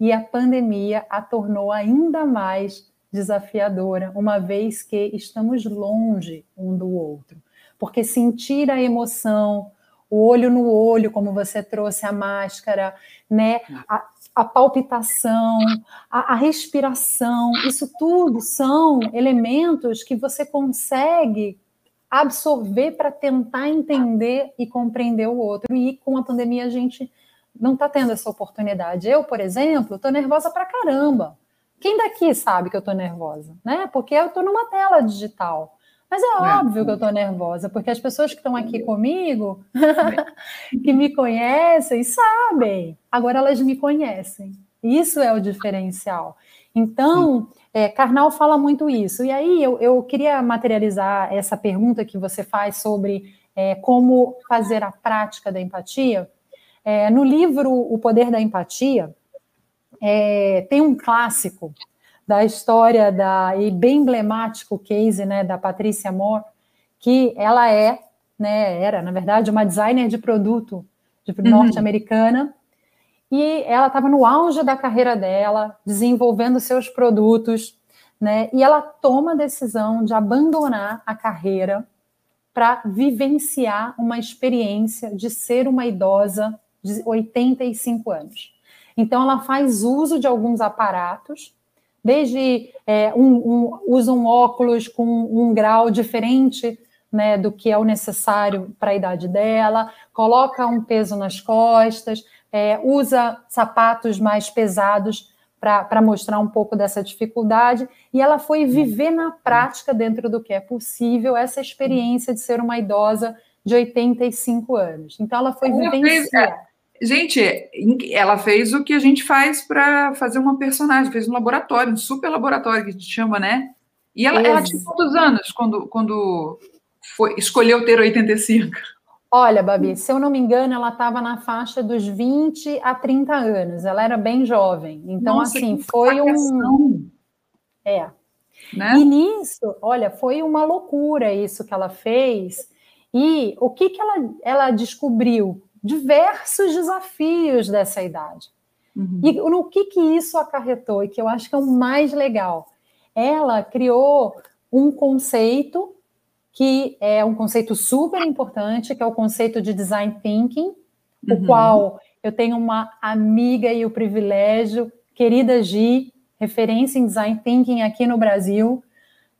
e a pandemia a tornou ainda mais desafiadora, uma vez que estamos longe um do outro. Porque sentir a emoção, o olho no olho, como você trouxe a máscara, né? A, a palpitação, a, a, respiração, isso tudo são elementos que você consegue absorver para tentar entender e compreender o outro. E com a pandemia a gente não está tendo essa oportunidade. Eu, por exemplo, estou nervosa para caramba. Quem daqui sabe que eu estou nervosa, né? Porque eu estou numa tela digital. Mas é, é. óbvio que eu estou nervosa, porque as pessoas que estão aqui comigo, que me conhecem, sabem. Agora elas me conhecem. Isso é o diferencial. Então, é, Karnal fala muito isso. E aí eu, eu, queria materializar essa pergunta que você faz sobre é, como fazer a prática da empatia. É, no livro O Poder da Empatia, é, tem um clássico da história da e bem emblemático case né, da Patrícia Moore, que ela é, né, era, na verdade, uma designer de produto de, uhum. E ela estava no auge da carreira dela, desenvolvendo seus produtos, né? E ela toma a decisão de abandonar a carreira para vivenciar uma experiência de ser uma idosa de 85 anos. Então, ela faz uso de alguns aparatos, desde é, um, um, usa um óculos com um grau diferente né, do que é o necessário para a idade dela, coloca um peso nas costas, é, usa sapatos mais pesados para mostrar um pouco dessa dificuldade, e ela foi viver na prática, dentro do que é possível, essa experiência de ser uma idosa de 85 anos. Então, ela foi ela vivenciar. Fez, é, gente, ela fez o que a gente faz para fazer uma personagem, fez um laboratório, um super laboratório que a gente chama, né? E ela, ela tinha quantos anos quando, quando foi, escolheu ter 85? Olha, Babi, se eu não me engano, ela estava na faixa dos 20 a 30 anos. Ela era bem jovem. Então, Nossa, assim, foi um. É. Né? E nisso, olha, foi uma loucura isso que ela fez. E o que, que ela, ela descobriu? Diversos desafios dessa idade. Uhum. E no que, que isso acarretou, e que eu acho que é o mais legal. Ela criou um conceito que é um conceito super importante, que é o conceito de design thinking, uhum. o qual eu tenho uma amiga e o privilégio, querida Gi, referência em design thinking aqui no Brasil,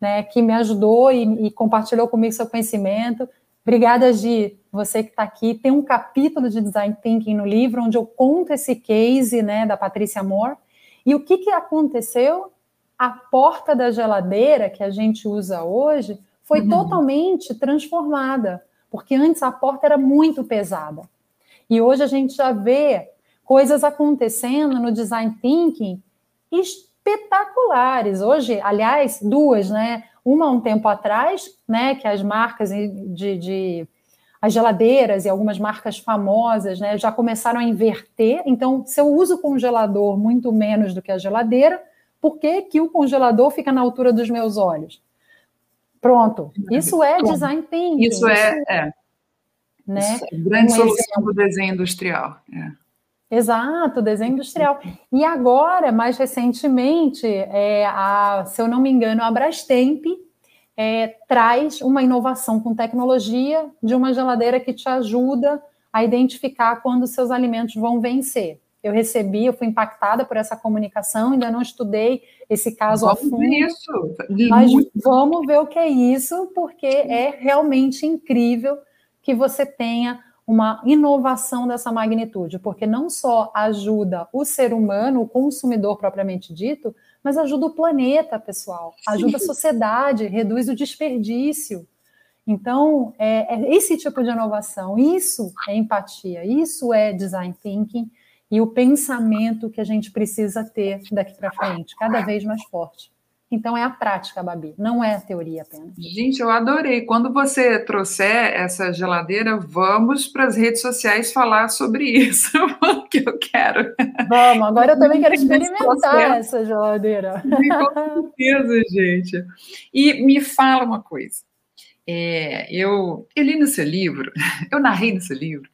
né, que me ajudou e, e compartilhou comigo seu conhecimento. Obrigada, Gi, você que está aqui. Tem um capítulo de design thinking no livro onde eu conto esse case, né, da Patrícia Moore. E o que, que aconteceu? A porta da geladeira que a gente usa hoje foi uhum. totalmente transformada, porque antes a porta era muito pesada. E hoje a gente já vê coisas acontecendo no design thinking espetaculares. Hoje, aliás, duas, né? Uma um tempo atrás, né, que as marcas de, de as geladeiras e algumas marcas famosas, né, já começaram a inverter. Então, se eu uso o congelador muito menos do que a geladeira, por que, que o congelador fica na altura dos meus olhos? Pronto. Isso é design thinking. Isso é, é. Né? Isso é grande um solução exemplo. do desenho industrial. É. Exato, desenho industrial. E agora, mais recentemente, é, a, se eu não me engano, a Brastemp é, traz uma inovação com tecnologia de uma geladeira que te ajuda a identificar quando seus alimentos vão vencer eu recebi, eu fui impactada por essa comunicação, ainda não estudei esse caso vamos a fundo. Isso. Mas Muito. vamos ver o que é isso, porque é realmente incrível que você tenha uma inovação dessa magnitude, porque não só ajuda o ser humano, o consumidor propriamente dito, mas ajuda o planeta, pessoal, ajuda a sociedade, reduz o desperdício. Então, é, é esse tipo de inovação, isso é empatia, isso é design thinking, e o pensamento que a gente precisa ter daqui para frente, cada vez mais forte. Então é a prática, Babi, não é a teoria apenas. Gente, eu adorei. Quando você trouxer essa geladeira, vamos para as redes sociais falar sobre isso, que eu quero. Vamos, agora eu também quero experimentar essa geladeira. Com certeza, gente. E me fala uma coisa. É, eu, eu li no seu livro, eu narrei no seu livro,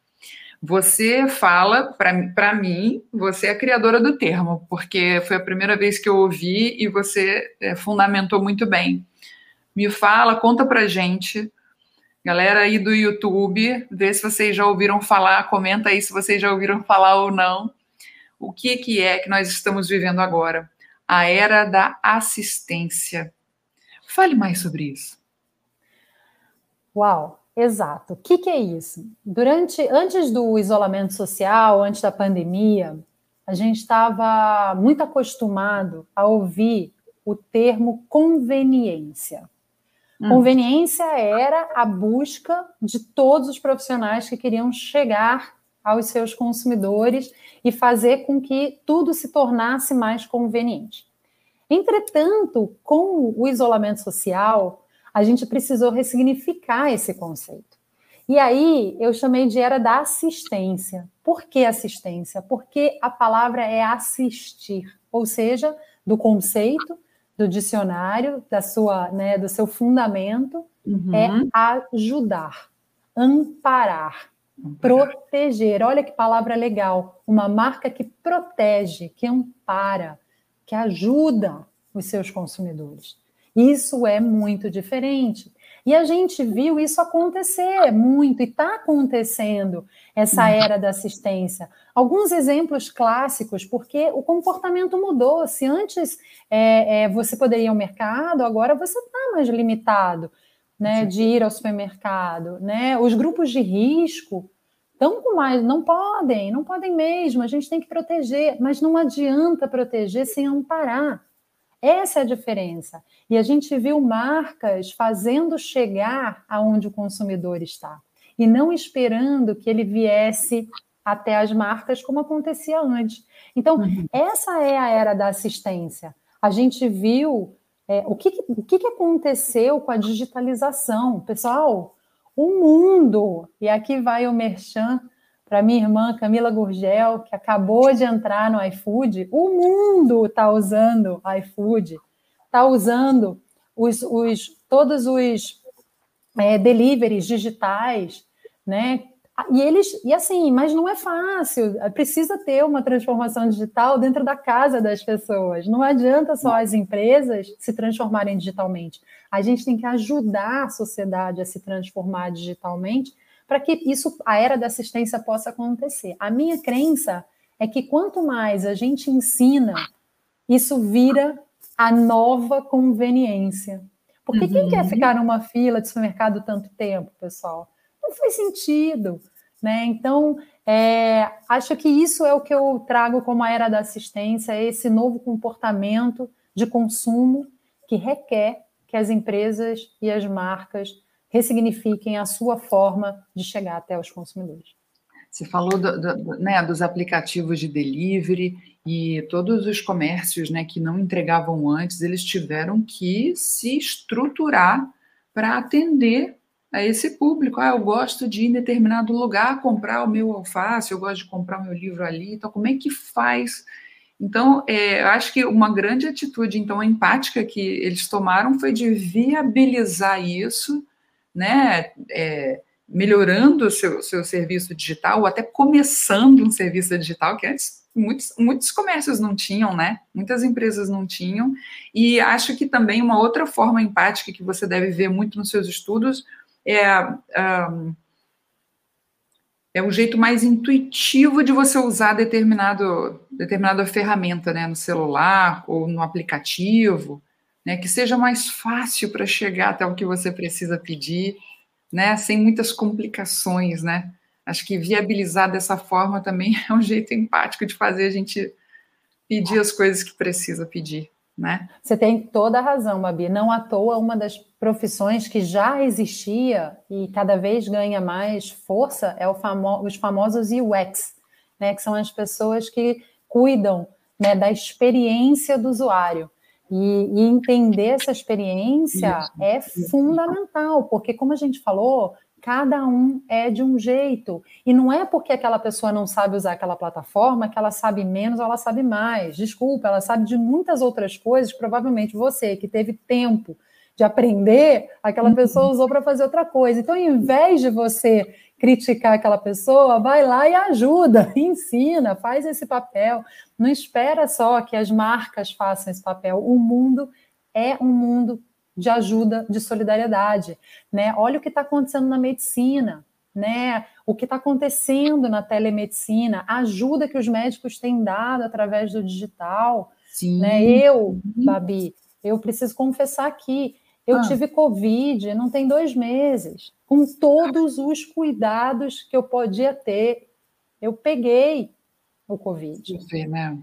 você fala, para mim, você é a criadora do termo, porque foi a primeira vez que eu ouvi e você é, fundamentou muito bem. Me fala, conta pra gente, galera aí do YouTube, vê se vocês já ouviram falar, comenta aí se vocês já ouviram falar ou não. O que, que é que nós estamos vivendo agora? A era da assistência. Fale mais sobre isso. Uau! Exato. O que, que, é isso? Durante, antes do isolamento social, antes da pandemia, a gente estava muito acostumado a ouvir o termo conveniência. Hum. Conveniência era a busca de todos os profissionais que queriam chegar aos seus consumidores e fazer com que tudo se tornasse mais conveniente. Entretanto, com o isolamento social, a gente precisou ressignificar esse conceito. E aí eu chamei de era da assistência. Por que assistência? Porque a palavra é assistir, ou seja, do conceito, do dicionário, da sua, né, do seu fundamento, uhum. é ajudar, amparar, Proteger. Olha que palavra legal. Uma marca que protege, que ampara, que ajuda os seus consumidores. Isso é muito diferente. E a gente viu isso acontecer muito, e está acontecendo essa uhum. era da assistência. Alguns exemplos clássicos, porque o comportamento mudou. Se antes é, é, você poderia ir ao mercado, agora você está mais limitado né, de ir ao supermercado. Né? Os grupos de risco estão com mais, não podem, não podem mesmo, a gente tem que proteger, mas não adianta proteger sem amparar. Essa é a diferença. E a gente viu marcas fazendo chegar aonde o consumidor está e não esperando que ele viesse até as marcas como acontecia antes. Então, uhum. essa é a era da assistência. A gente viu é, o, que, o que aconteceu com a digitalização. Pessoal, o mundo, e aqui vai o merchan para minha irmã Camila Gurgel, que acabou de entrar no iFood, o mundo está usando iFood, está usando os, os, todos os é, deliveries digitais, né? E eles, e assim, mas não é fácil, precisa ter uma transformação digital dentro da casa das pessoas. Não adianta só as empresas se transformarem digitalmente. A gente tem que ajudar a sociedade a se transformar digitalmente para que isso, a era da assistência possa acontecer. A minha crença é que quanto mais a gente ensina, isso vira a nova conveniência. Porque uhum. quem quer uhum. ficar numa fila de supermercado tanto tempo, pessoal? Não faz sentido. Né? Então, é, acho que isso é o que eu trago como a era da assistência, é esse novo comportamento de consumo que requer que as empresas e as marcas ressignifiquem a sua forma de chegar até os consumidores. Você falou do, do, né, dos aplicativos de delivery e todos os comércios né, que não entregavam antes, eles tiveram que se estruturar para atender a esse público. Ah, eu gosto de ir em determinado lugar comprar o meu alface, eu gosto de comprar o meu livro ali. Então, como é que faz? Então, é, eu acho que uma grande atitude, então, empática que eles tomaram foi de viabilizar isso né, é, melhorando o seu, seu serviço digital, ou até começando um serviço digital, que antes muitos, muitos comércios não tinham, né? Muitas empresas não tinham. E acho que também uma outra forma empática que você deve ver muito nos seus estudos é, um, é um jeito mais intuitivo de você usar determinado, determinada ferramenta, né? No celular ou no aplicativo né, que seja mais fácil para chegar até o que você precisa pedir, né, sem muitas complicações, né? Acho que viabilizar dessa forma também é um jeito empático de fazer a gente pedir as coisas que precisa pedir, né? Você tem toda a razão, Babi. Não à toa uma das profissões que já existia e cada vez ganha mais força é famo os famosos UX, né, que são as pessoas que cuidam né, da experiência do usuário. E, e, entender essa experiência isso, é isso. fundamental, porque, como a gente falou, cada um é de um jeito. E não é porque aquela pessoa não sabe usar aquela plataforma que ela sabe menos ou ela sabe mais. Desculpa, ela sabe de muitas outras coisas. Provavelmente você, que teve tempo de aprender, aquela uhum. pessoa usou para fazer outra coisa. Então, em vez de você criticar aquela pessoa, vai lá e ajuda, ensina, faz esse papel. Não espera só que as marcas façam esse papel. O mundo é um mundo de ajuda, de solidariedade, né? Olha o que está acontecendo na medicina, né? O que está acontecendo na telemedicina, a ajuda que os médicos têm dado através do digital, Sim. né? Eu, Babi, eu preciso confessar aqui, eu ah. tive Covid, não tem dois meses, com todos os cuidados que eu podia ter. Eu peguei o Covid. Você, né?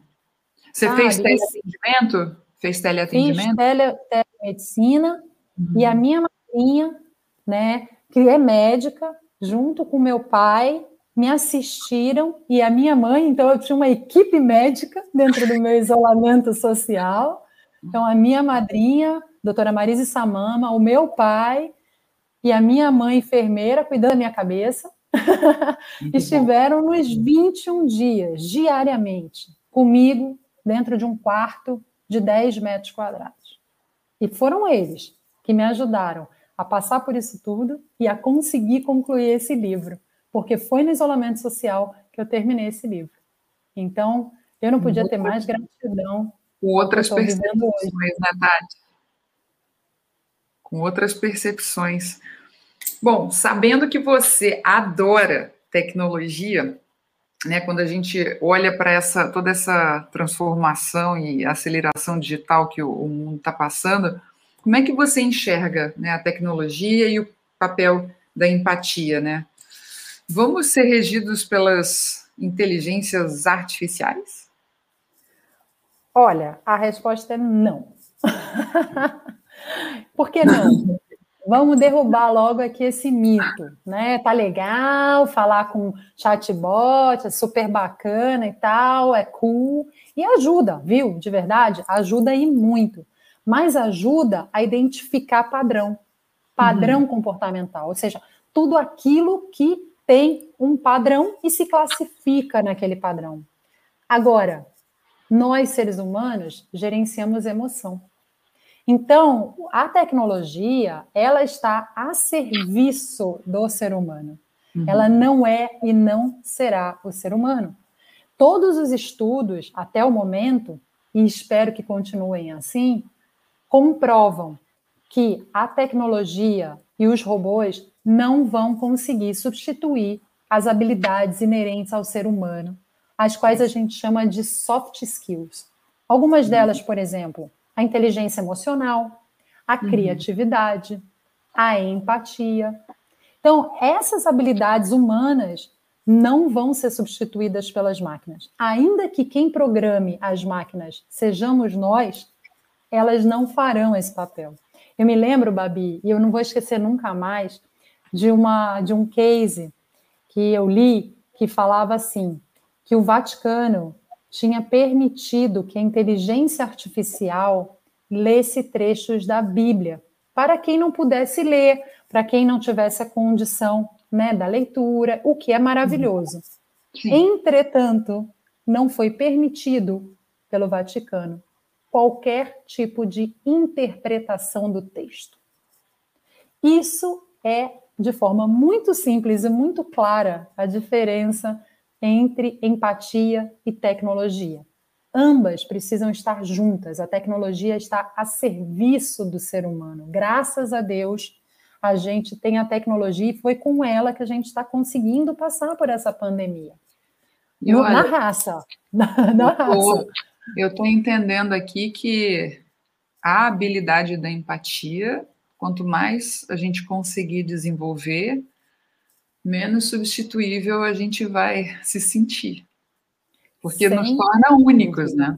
Você ah, fez teleatendimento? Fez teleatendimento? Fiz tele, telemedicina uhum. e a minha madrinha, né, que é médica, junto com meu pai, me assistiram e a minha mãe, então eu tinha uma equipe médica dentro do meu isolamento social. Então a minha madrinha doutora Marise Samama, o meu pai e a minha mãe enfermeira cuidando da minha cabeça, estiveram bom. nos 21 dias, diariamente, comigo, dentro de um quarto de 10 metros quadrados. E foram eles que me ajudaram a passar por isso tudo e a conseguir concluir esse livro. porque foi no isolamento social que eu terminei esse livro. Então, eu não podia ter mais gratidão. Com outras percepções, né, Tati? Com outras percepções. Bom, sabendo que você adora tecnologia, né, quando a gente olha para essa toda essa transformação e aceleração digital que o, o mundo está passando, como é que você enxerga né, a tecnologia e o papel da empatia, né? Vamos ser regidos pelas inteligências artificiais? Olha, a resposta é não. Por que não? Vamos derrubar logo aqui esse mito, né? Tá legal falar com chatbot, é super bacana e tal, é cool e ajuda, viu? De verdade, ajuda e muito. Mas ajuda a identificar padrão, padrão uhum. comportamental, ou seja, tudo aquilo que tem um padrão e se classifica naquele padrão. Agora, nós seres humanos gerenciamos emoção. Então, a tecnologia, ela está a serviço do ser humano. Uhum. Ela não é e não será o ser humano. Todos os estudos, até o momento, e espero que continuem assim, comprovam que a tecnologia e os robôs não vão conseguir substituir as habilidades inerentes ao ser humano, as quais a gente chama de soft skills. Algumas delas, por exemplo, a inteligência emocional, a uhum. criatividade, a empatia. Então, essas habilidades humanas não vão ser substituídas pelas máquinas. Ainda que quem programe as máquinas sejamos nós, elas não farão esse papel. Eu me lembro, Babi, e eu não vou esquecer nunca mais, de, uma, de um case que eu li que falava assim, que o Vaticano tinha permitido que a inteligência artificial lesse trechos da Bíblia, para quem não pudesse ler, para quem não tivesse a condição né, da leitura, o que é maravilhoso. Sim. Entretanto, não foi permitido pelo Vaticano qualquer tipo de interpretação do texto. Isso é, de forma muito simples e muito clara, a diferença entre empatia e tecnologia. Ambas precisam estar juntas. A tecnologia está a serviço do ser humano. Graças a Deus, a gente tem a tecnologia e foi com ela que a gente está conseguindo passar por essa pandemia. Eu, na raça. Na, na raça. Eu estou entendendo aqui que a habilidade da empatia, quanto mais a gente conseguir desenvolver, menos substituível a gente vai se sentir. Porque Sem nos torna únicos, né?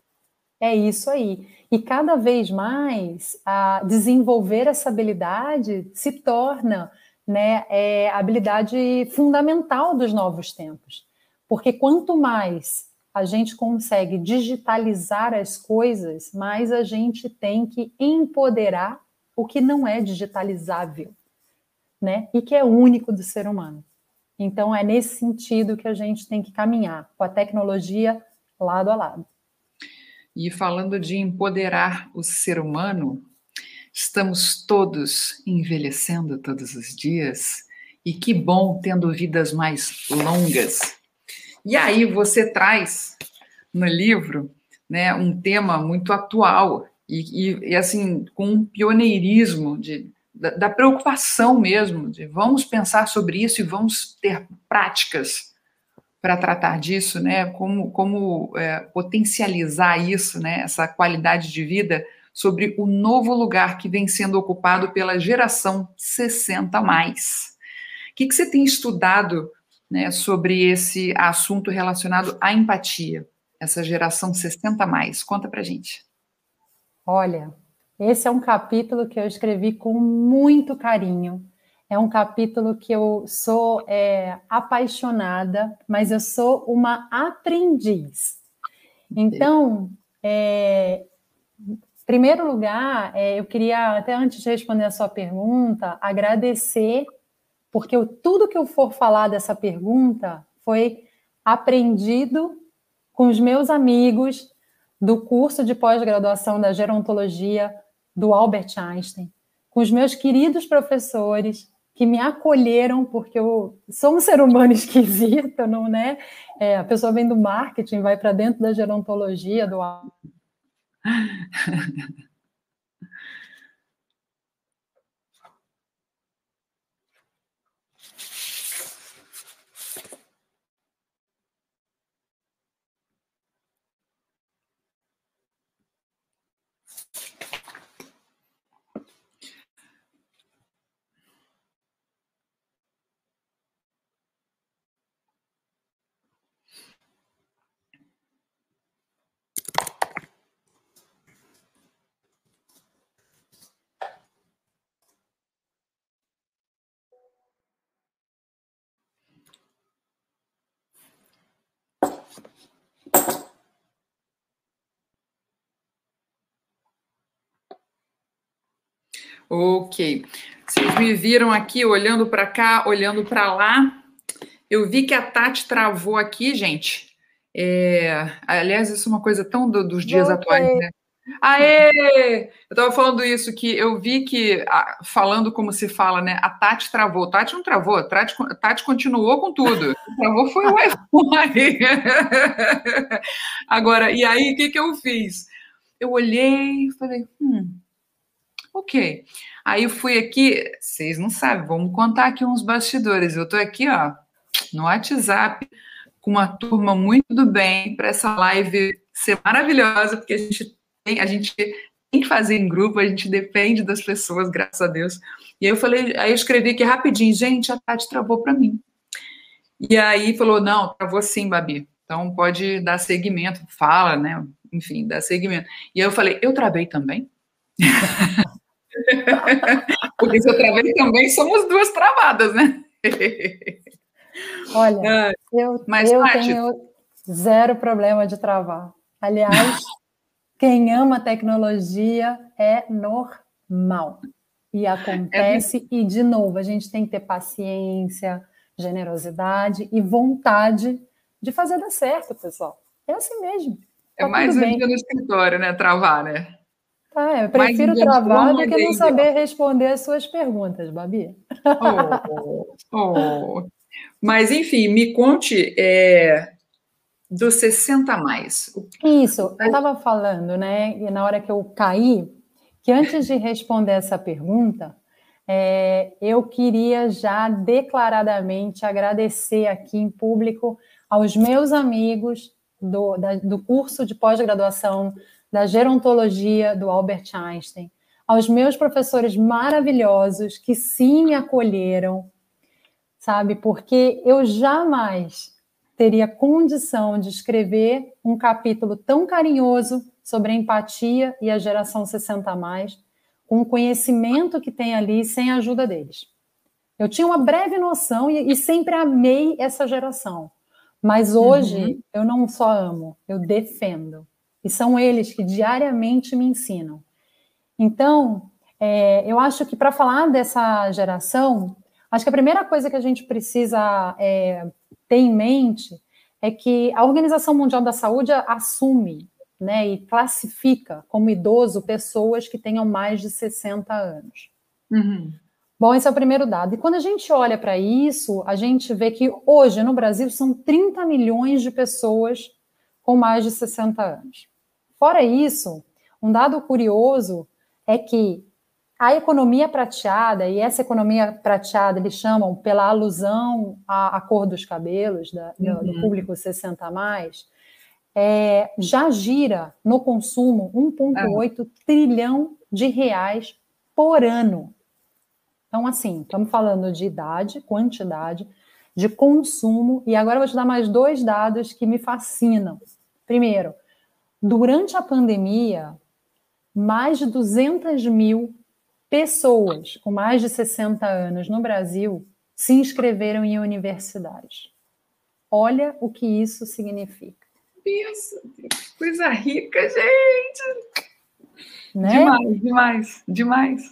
É isso aí. E cada vez mais a desenvolver essa habilidade se torna né, é, a habilidade fundamental dos novos tempos. Porque quanto mais a gente consegue digitalizar as coisas, mais a gente tem que empoderar o que não é digitalizável, né? E que é único do ser humano. Então, é nesse sentido que a gente tem que caminhar, com a tecnologia lado a lado. E falando de empoderar o ser humano, estamos todos envelhecendo todos os dias, e que bom tendo vidas mais longas. E aí você traz no livro né, um tema muito atual e, e, e assim com um pioneirismo de da, da preocupação mesmo, de vamos pensar sobre isso e vamos ter práticas para tratar disso, né? Como, como é, potencializar isso, né? Essa qualidade de vida sobre o novo lugar que vem sendo ocupado pela geração 60 mais. O que, que você tem estudado né, sobre esse assunto relacionado à empatia? Essa geração 60 mais. Conta para gente. Olha, esse é um capítulo que eu escrevi com muito carinho. É um capítulo que eu sou é, apaixonada, mas eu sou uma aprendiz. Então, é, em primeiro lugar, é, eu queria, até antes de responder a sua pergunta, agradecer, porque eu, tudo que eu for falar dessa pergunta foi aprendido com os meus amigos do curso de pós-graduação da gerontologia do Albert Einstein, com os meus queridos professores que me acolheram, porque eu sou um ser humano esquisito, não né? É, a pessoa vem do marketing, vai para dentro da gerontologia, do Ok. Vocês me viram aqui olhando para cá, olhando para lá. Eu vi que a Tati travou aqui, gente. É... Aliás, isso é uma coisa tão do, dos dias Voltei. atuais, né? Aê! Eu estava falando isso, que eu vi que, falando como se fala, né? A Tati travou. Tati não travou, Tati, Tati continuou com tudo. travou foi o iPhone. Agora, e aí, o que, que eu fiz? Eu olhei e falei, hum, Ok. Aí eu fui aqui, vocês não sabem, vamos contar aqui uns bastidores. Eu estou aqui, ó, no WhatsApp, com uma turma muito do bem para essa live ser maravilhosa, porque a gente tem, a gente tem que fazer em grupo, a gente depende das pessoas, graças a Deus. E aí eu falei, aí eu escrevi aqui rapidinho, gente, a Tati travou para mim. E aí falou, não, travou sim, Babi. Então pode dar seguimento, fala, né? Enfim, dá seguimento. E aí eu falei, eu travei também? Porque se eu travei também, somos duas travadas, né? Olha, eu, Mas, eu tenho zero problema de travar. Aliás, quem ama tecnologia é normal. E acontece, é... e de novo, a gente tem que ter paciência, generosidade e vontade de fazer dar certo, pessoal. É assim mesmo. É tá é mais um dia no escritório, né? Travar, né? Ah, eu prefiro travar do que não saber responder as suas perguntas, Babi. Oh, oh. Mas, enfim, me conte é, dos 60 mais. Isso, eu estava falando, né, e na hora que eu caí, que antes de responder essa pergunta, é, eu queria já declaradamente agradecer aqui em público aos meus amigos do, da, do curso de pós-graduação da gerontologia do Albert Einstein, aos meus professores maravilhosos que sim me acolheram, sabe? Porque eu jamais teria condição de escrever um capítulo tão carinhoso sobre a empatia e a geração 60 mais, com o conhecimento que tem ali sem a ajuda deles. Eu tinha uma breve noção e, e sempre amei essa geração. Mas hoje uhum. eu não só amo, eu defendo. E são eles que diariamente me ensinam. Então, é, eu acho que para falar dessa geração, acho que a primeira coisa que a gente precisa é, ter em mente é que a Organização Mundial da Saúde assume né, e classifica como idoso pessoas que tenham mais de 60 anos. Uhum. Bom, esse é o primeiro dado. E quando a gente olha para isso, a gente vê que hoje no Brasil são 30 milhões de pessoas com mais de 60 anos. Fora isso, um dado curioso é que a economia prateada, e essa economia prateada eles chamam pela alusão à, à cor dos cabelos da, uhum. do público 60 a mais, é, já gira no consumo 1,8 uhum. trilhão de reais por ano. Então, assim, estamos falando de idade, quantidade, de consumo, e agora eu vou te dar mais dois dados que me fascinam. Primeiro, Durante a pandemia, mais de 200 mil pessoas com mais de 60 anos no Brasil se inscreveram em universidades. Olha o que isso significa. Isso, coisa rica, gente! Né? Demais, demais, demais.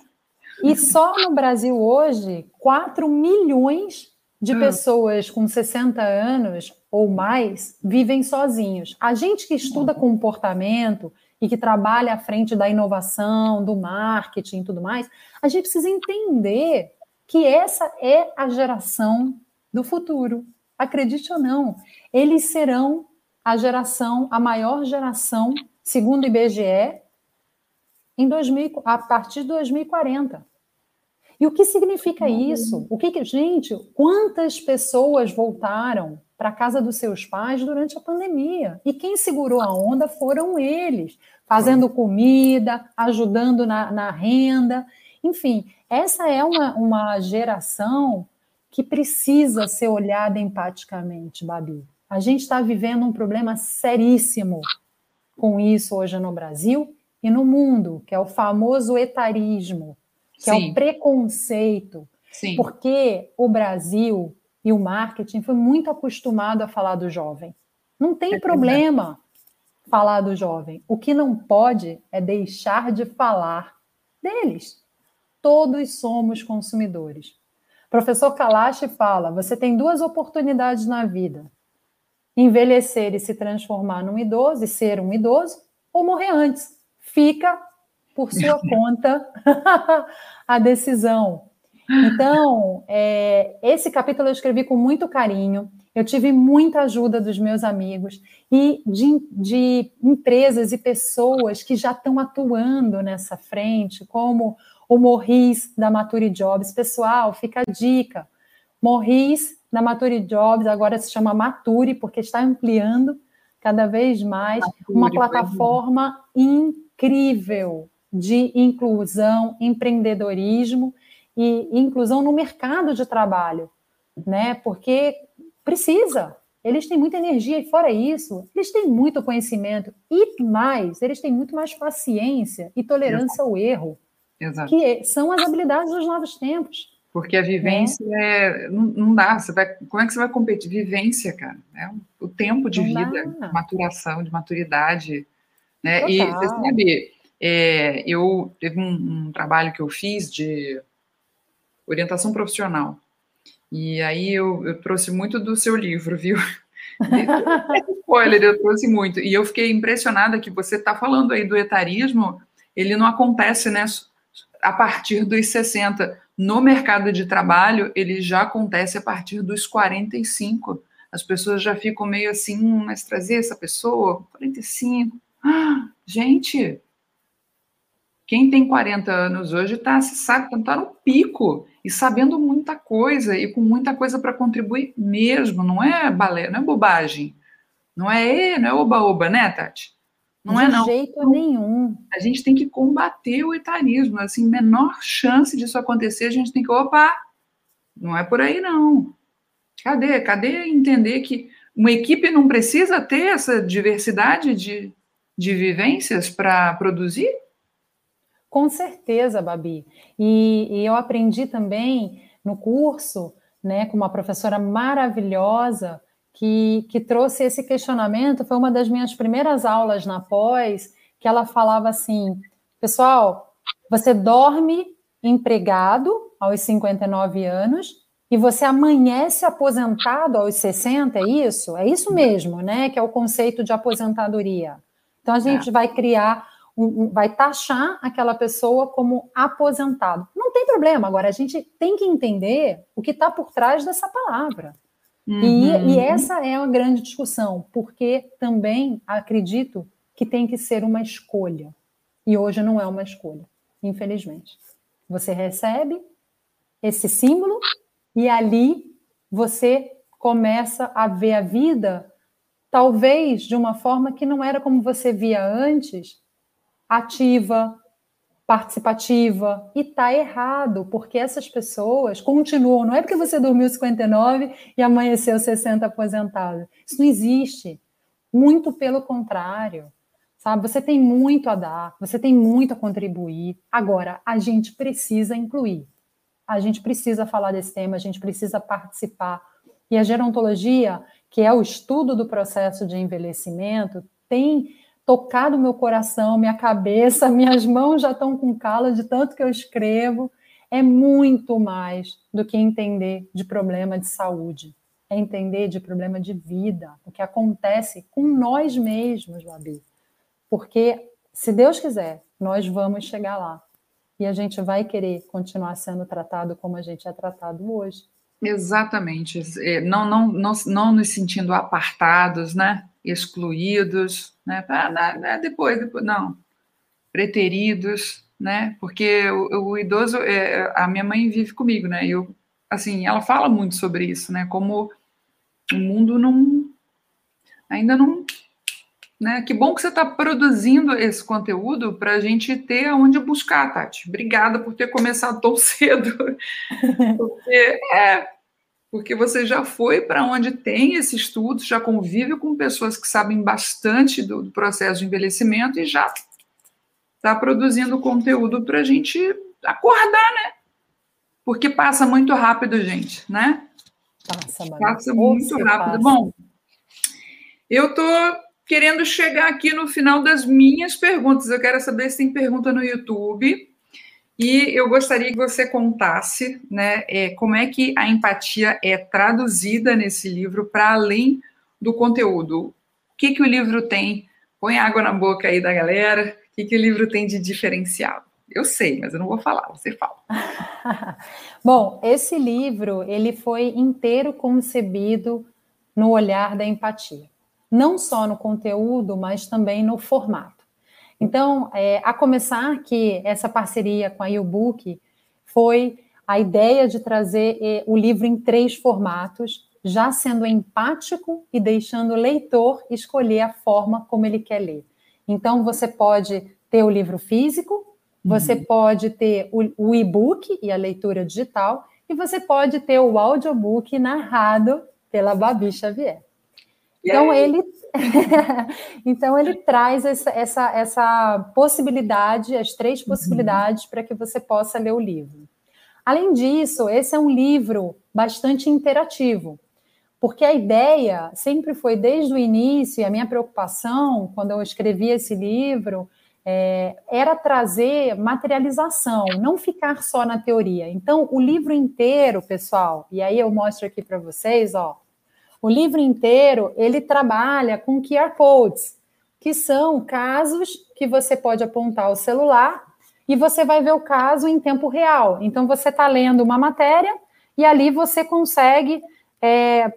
E só no Brasil hoje, 4 milhões de hum. pessoas com 60 anos ou mais vivem sozinhos. A gente que estuda comportamento e que trabalha à frente da inovação, do marketing e tudo mais, a gente precisa entender que essa é a geração do futuro. Acredite ou não, eles serão a geração, a maior geração, segundo o IBGE, em 2000, a partir de 2040. E o que significa isso? O que, que gente, quantas pessoas voltaram para a casa dos seus pais durante a pandemia? E quem segurou a onda foram eles, fazendo comida, ajudando na, na renda. Enfim, essa é uma, uma geração que precisa ser olhada empaticamente, Babi. A gente está vivendo um problema seríssimo com isso hoje no Brasil e no mundo, que é o famoso etarismo, que Sim. é o preconceito. Sim. Porque o Brasil e o marketing foi muito acostumado a falar do jovem. Não tem é problema falar do jovem. O que não pode é deixar de falar deles. Todos somos consumidores. professor Kalash fala: você tem duas oportunidades na vida: envelhecer e se transformar num idoso e ser um idoso, ou morrer antes. Fica por sua conta a decisão. Então, é, esse capítulo eu escrevi com muito carinho. Eu tive muita ajuda dos meus amigos e de, de empresas e pessoas que já estão atuando nessa frente, como o Morris da Maturi Jobs. Pessoal, fica a dica. Morris da Maturi Jobs agora se chama Maturi, porque está ampliando cada vez mais Maturi, uma plataforma incrível de inclusão, empreendedorismo e inclusão no mercado de trabalho, né? Porque precisa. Eles têm muita energia e fora isso, eles têm muito conhecimento e mais, eles têm muito mais paciência e tolerância Exato. ao erro, Exato. que são as habilidades dos novos tempos. Porque a vivência é. é não, não, dá. Você vai, como é que você vai competir? Vivência, cara. É o tempo de não vida, de maturação, de maturidade. Né? Total. E você sabe, é, eu teve um, um, trabalho que eu fiz de orientação profissional. E aí eu, eu trouxe muito do seu livro, viu? Spoiler, eu trouxe muito. E eu fiquei impressionada que você está falando aí do etarismo, ele não acontece né, a partir dos 60. No mercado de trabalho, ele já acontece a partir dos 45. As pessoas já ficam meio assim, mas trazer essa pessoa, 45. Ah, gente, quem tem 40 anos hoje está sabe, tá no pico e sabendo muita coisa e com muita coisa para contribuir mesmo, não é balé, não é bobagem. Não é, não é oba-oba, né, Tati? Não De é não. De jeito nenhum. A gente tem que combater o etarismo, assim, menor chance disso acontecer, a gente tem que, opa, não é por aí não. Cadê? Cadê entender que uma equipe não precisa ter essa diversidade de, de vivências para produzir? Com certeza, Babi. E, e, eu aprendi também no curso, né, com uma professora maravilhosa que, que trouxe esse questionamento. Foi uma das minhas primeiras aulas na pós, que ela falava assim: pessoal, você dorme empregado aos 59 anos e você amanhece aposentado aos 60, é isso? É isso mesmo, né? Que é o conceito de aposentadoria. Então a gente é. vai criar um, vai taxar aquela pessoa como aposentado. Não tem problema, agora a gente tem que entender o que está por trás dessa palavra. Uhum. E, e essa é a grande discussão, porque também acredito que tem que ser uma escolha. E hoje não é uma escolha, infelizmente. Você recebe esse símbolo e ali você começa a ver a vida talvez de uma forma que não era como você via antes, ativa, participativa, e está errado, porque essas pessoas continuam. Não é porque você dormiu 59 e amanheceu 60 aposentado. Isso não existe. Muito pelo contrário. Sabe? Você tem muito a dar, você tem muito a contribuir. Agora, a gente precisa incluir. A gente precisa falar desse tema, a gente precisa participar. E a gerontologia, que é o estudo do processo de envelhecimento, tem tocado meu coração, minha cabeça, minhas mãos já estão com cala de tanto que eu escrevo. É muito mais do que entender de problema de saúde. É entender de problema de vida, o que acontece com nós mesmos, Babi. Porque, se Deus quiser, nós vamos chegar lá. e a gente vai querer continuar sendo tratado como a gente é tratado hoje. Exatamente. É, não, não, não, não nos sentindo apartados, né? excluídos, né? Ah, depois, depois, não, preteridos, né? Porque o, o idoso, é, a minha mãe vive comigo, né? Eu, assim, ela fala muito sobre isso, né? Como o mundo não, ainda não né? Que bom que você está produzindo esse conteúdo para a gente ter onde buscar, Tati. Obrigada por ter começado tão cedo. Porque, é, porque você já foi para onde tem esse estudo, já convive com pessoas que sabem bastante do, do processo de envelhecimento e já está produzindo conteúdo para a gente acordar, né? Porque passa muito rápido, gente, né? Passa, passa muito rápido. Passa. Bom, eu estou querendo chegar aqui no final das minhas perguntas. Eu quero saber se tem pergunta no YouTube. E eu gostaria que você contasse né, é, como é que a empatia é traduzida nesse livro para além do conteúdo. O que, que o livro tem? Põe água na boca aí da galera. O que, que o livro tem de diferencial? Eu sei, mas eu não vou falar, você fala. Bom, esse livro ele foi inteiro concebido no olhar da empatia não só no conteúdo, mas também no formato. Então, é, a começar que essa parceria com a YouBook foi a ideia de trazer é, o livro em três formatos, já sendo empático e deixando o leitor escolher a forma como ele quer ler. Então, você pode ter o livro físico, você uhum. pode ter o, o e-book e a leitura digital, e você pode ter o audiobook narrado pela Babi Xavier. Então ele, então ele traz essa, essa, essa possibilidade, as três uhum. possibilidades uhum. para que você possa ler o livro. Além disso, esse é um livro bastante interativo, porque a ideia sempre foi desde o início, e a minha preocupação quando eu escrevi esse livro é, era trazer materialização, não ficar só na teoria. Então, o livro inteiro, pessoal, e aí eu mostro aqui para vocês, ó, o livro inteiro ele trabalha com QR codes, que são casos que você pode apontar o celular e você vai ver o caso em tempo real. Então você está lendo uma matéria e ali você consegue é,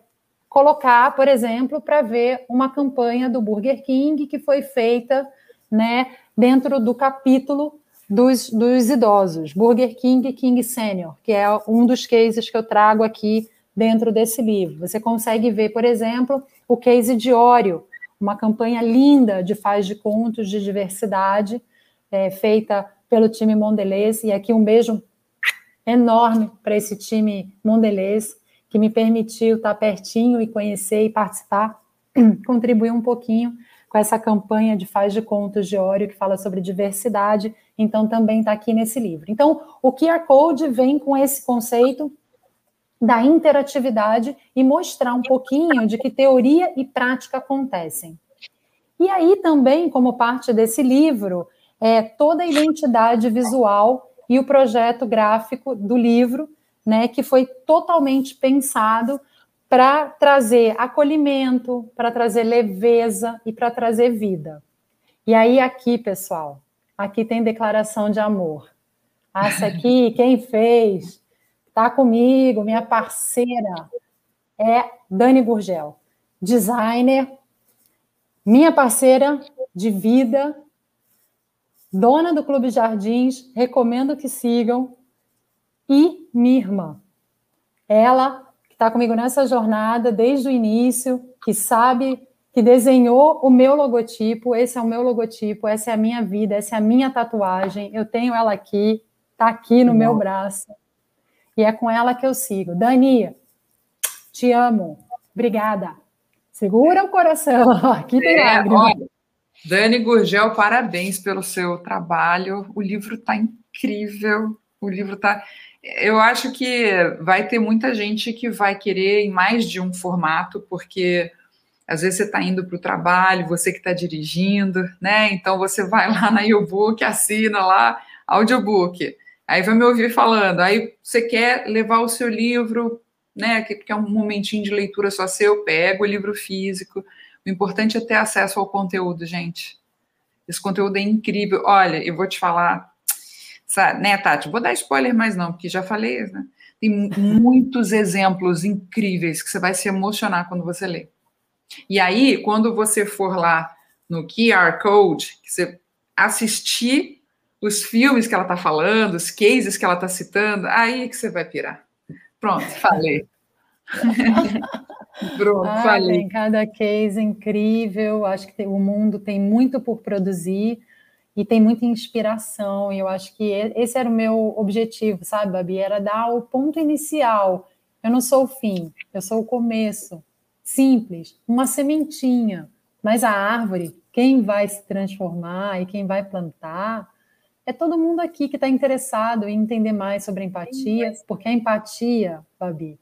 colocar, por exemplo, para ver uma campanha do Burger King que foi feita, né, dentro do capítulo dos, dos idosos, Burger King King Senior, que é um dos cases que eu trago aqui dentro desse livro. Você consegue ver, por exemplo, o case de Ório, uma campanha linda de faz de contos de diversidade, é, feita pelo time Mondelez, e aqui um beijo enorme para esse time Mondelez, que me permitiu estar pertinho e conhecer e participar, contribuir um pouquinho com essa campanha de faz de contos de Ório, que fala sobre diversidade, então também está aqui nesse livro. Então, o QR Code vem com esse conceito da interatividade e mostrar um pouquinho de que teoria e prática acontecem. E aí também, como parte desse livro, é toda a identidade visual e o projeto gráfico do livro, né, que foi totalmente pensado para trazer acolhimento, para trazer leveza e para trazer vida. E aí aqui, pessoal, aqui tem declaração de amor. Essa aqui, quem fez? Está comigo, minha parceira é Dani Gurgel, designer, minha parceira de vida, dona do Clube Jardins, recomendo que sigam, e minha irmã. Ela que está comigo nessa jornada desde o início, que sabe, que desenhou o meu logotipo, esse é o meu logotipo, essa é a minha vida, essa é a minha tatuagem, eu tenho ela aqui, está aqui no meu braço e é com ela que eu sigo. Dani, te amo. Obrigada. Segura o coração. Aqui tem é, lágrimas. Dani Gurgel, parabéns pelo seu trabalho. O livro está incrível. O livro está. Eu acho que vai ter muita gente que vai querer em mais de um formato, porque às vezes você está indo para o trabalho, você que está dirigindo, né? Então você vai lá na e-book, assina lá audiobook. Aí vai me ouvir falando, aí você quer levar o seu livro, né? Que é um momentinho de leitura só seu, pega o livro físico. O importante é ter acesso ao conteúdo, gente. Esse conteúdo é incrível. Olha, eu vou te falar, Sabe, né, Tati? Vou dar spoiler mais não, porque já falei, né? Tem muitos exemplos incríveis que você vai se emocionar quando você lê. E aí, quando você for lá no QR Code, que você assistir os filmes que ela está falando, os cases que ela está citando, aí que você vai pirar. Pronto, falei. Pronto, ah, falei. Tem cada case incrível, acho que tem, o mundo tem muito por produzir e tem muita inspiração, e eu acho que esse era o meu objetivo, sabe, Babi? Era dar o ponto inicial. Eu não sou o fim, eu sou o começo. Simples, uma sementinha. Mas a árvore, quem vai se transformar e quem vai plantar, é todo mundo aqui que está interessado em entender mais sobre empatia, porque a empatia, Babi,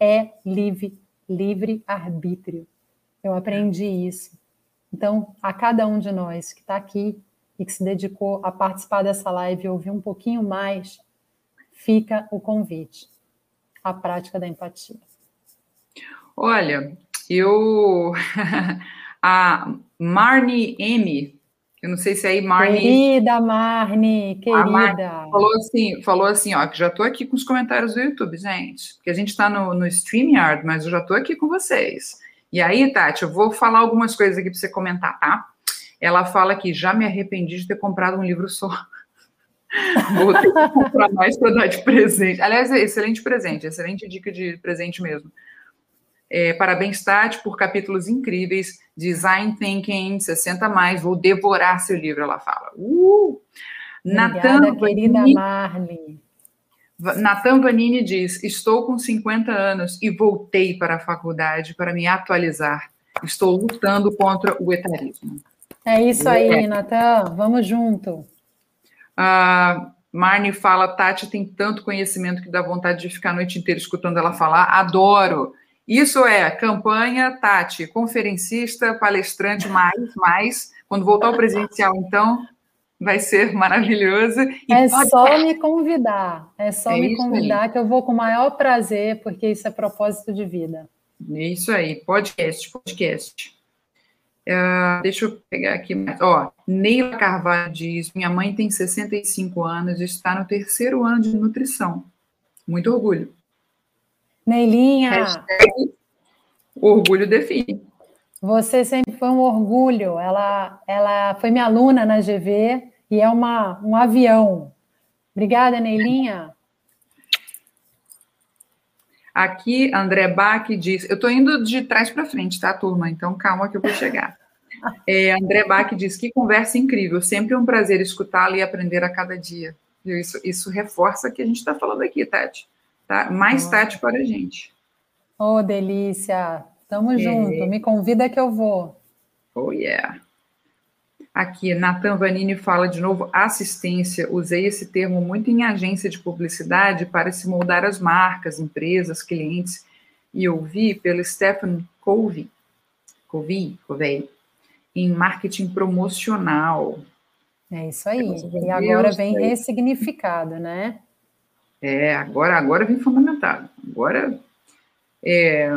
é livre, livre arbítrio. Eu aprendi isso. Então, a cada um de nós que está aqui e que se dedicou a participar dessa live e ouvir um pouquinho mais, fica o convite à prática da empatia. Olha, eu. a Marnie M eu não sei se aí Marnie. Querida Marnie, querida. Marnie falou assim, falou assim, ó, que já estou aqui com os comentários do YouTube, gente. Porque a gente está no, no StreamYard, mas eu já estou aqui com vocês. E aí, Tati, eu vou falar algumas coisas aqui para você comentar, tá? Ela fala que já me arrependi de ter comprado um livro só. Vou ter que comprar mais para dar de presente. Aliás, é excelente presente, excelente dica de presente mesmo. É, parabéns, Tati, por capítulos incríveis. Design Thinking, 60 mais. Vou devorar seu livro, ela fala. Uh! Obrigada, querida Marli. Natan Vanini diz: Estou com 50 anos e voltei para a faculdade para me atualizar. Estou lutando contra o etarismo. É isso aí, é. Natan. Vamos junto. Uh, Marne fala: Tati tem tanto conhecimento que dá vontade de ficar a noite inteira escutando ela falar. Adoro. Isso é campanha, Tati, conferencista, palestrante, mais, mais. Quando voltar ao presencial, então, vai ser maravilhoso. E é pode... só me convidar, é só é me convidar aí. que eu vou com o maior prazer, porque isso é propósito de vida. É isso aí, podcast, podcast. Uh, deixa eu pegar aqui mais. Ó, Neila Carvalho diz: Minha mãe tem 65 anos e está no terceiro ano de nutrição. Muito orgulho. Neilinha. Hashtag orgulho define. Você sempre foi um orgulho. Ela, ela foi minha aluna na GV e é uma, um avião. Obrigada, Neilinha. Aqui, André Bach diz: Eu estou indo de trás para frente, tá, turma? Então calma que eu vou chegar. É, André Bach diz: Que conversa incrível, sempre um prazer escutá-la e aprender a cada dia. Isso, isso reforça o que a gente está falando aqui, Tati. Tá? Mais oh. Tati para a gente. Oh, delícia! Tamo é. junto. Me convida que eu vou. Oh, yeah. Aqui, Natan Vanini fala de novo assistência. Usei esse termo muito em agência de publicidade para se moldar as marcas, empresas, clientes. E ouvi pelo Stephen Covey, Covey, Covey em marketing promocional. É isso aí. E agora vem ressignificado, né? É, agora, agora vem fundamentado. Agora, é,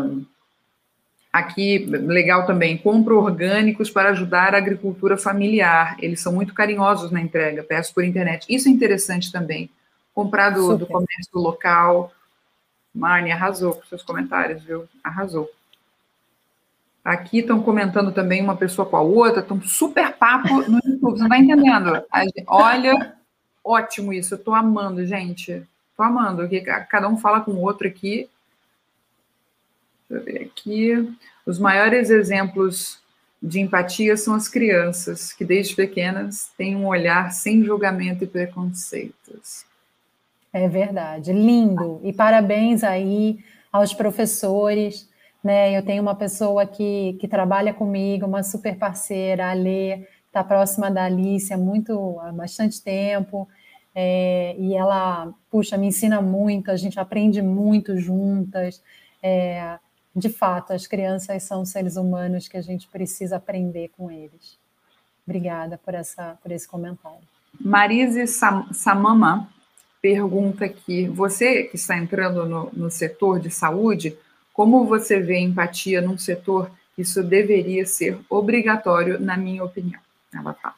aqui, legal também, compro orgânicos para ajudar a agricultura familiar. Eles são muito carinhosos na entrega, peço por internet. Isso é interessante também. Comprar do, do comércio local. Marne arrasou com seus comentários, viu? Arrasou. Aqui estão comentando também uma pessoa com a outra, estão super papo no YouTube, você não está entendendo? Olha, ótimo isso, eu estou amando, gente. Amando, que cada um fala com o outro aqui. Deixa eu ver aqui. Os maiores exemplos de empatia são as crianças, que desde pequenas têm um olhar sem julgamento e preconceitos. É verdade, lindo. E parabéns aí aos professores. Né? Eu tenho uma pessoa que, que trabalha comigo, uma super parceira, a Lê, está próxima da Alice há muito, há bastante tempo é, e ela, puxa, me ensina muito, a gente aprende muito juntas. É, de fato, as crianças são seres humanos que a gente precisa aprender com eles. Obrigada por, essa, por esse comentário. Marise Sam, Samama pergunta aqui: você que está entrando no, no setor de saúde, como você vê empatia num setor? Isso deveria ser obrigatório, na minha opinião. Ela fala.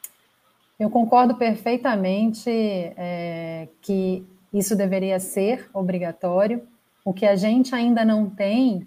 Eu concordo perfeitamente é, que isso deveria ser obrigatório. O que a gente ainda não tem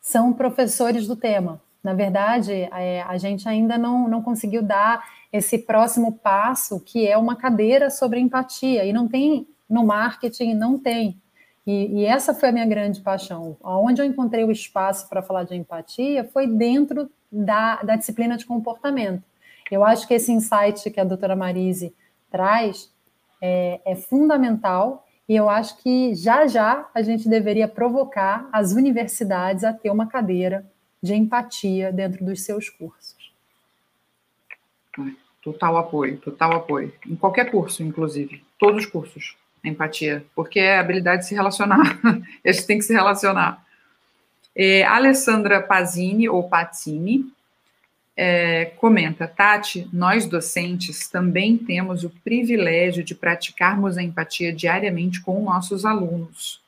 são professores do tema. Na verdade, é, a gente ainda não, não conseguiu dar esse próximo passo, que é uma cadeira sobre empatia, e não tem no marketing, não tem. E, e essa foi a minha grande paixão. Onde eu encontrei o espaço para falar de empatia foi dentro da, da disciplina de comportamento. Eu acho que esse insight que a doutora Marise traz é, é fundamental e eu acho que já já a gente deveria provocar as universidades a ter uma cadeira de empatia dentro dos seus cursos. Total apoio, total apoio. Em qualquer curso, inclusive. Todos os cursos, empatia. Porque é a habilidade de se relacionar. a gente tem que se relacionar. É, Alessandra Pazini, ou Patini, é, comenta, Tati, nós docentes também temos o privilégio de praticarmos a empatia diariamente com nossos alunos.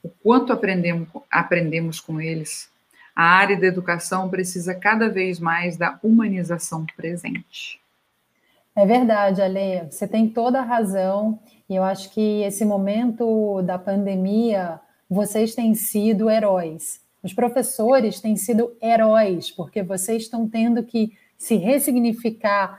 O quanto aprendemos, aprendemos com eles. A área da educação precisa cada vez mais da humanização presente. É verdade, Ale, você tem toda a razão, e eu acho que esse momento da pandemia, vocês têm sido heróis os professores têm sido heróis, porque vocês estão tendo que se ressignificar,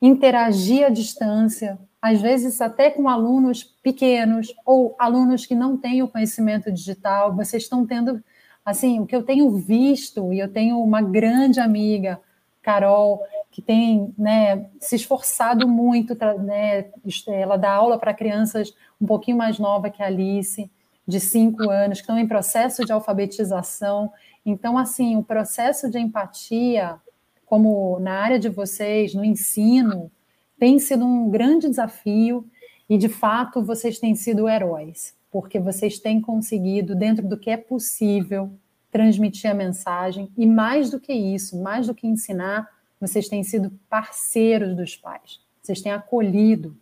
interagir à distância, às vezes até com alunos pequenos ou alunos que não têm o conhecimento digital. Vocês estão tendo, assim, o que eu tenho visto, e eu tenho uma grande amiga, Carol, que tem né, se esforçado muito, né, ela dá aula para crianças um pouquinho mais nova que a Alice de cinco anos, que estão em processo de alfabetização. Então, assim, o processo de empatia, como na área de vocês, no ensino, tem sido um grande desafio e, de fato, vocês têm sido heróis, porque vocês têm conseguido, dentro do que é possível, transmitir a mensagem e, mais do que isso, mais do que ensinar, vocês têm sido parceiros dos pais, vocês têm acolhido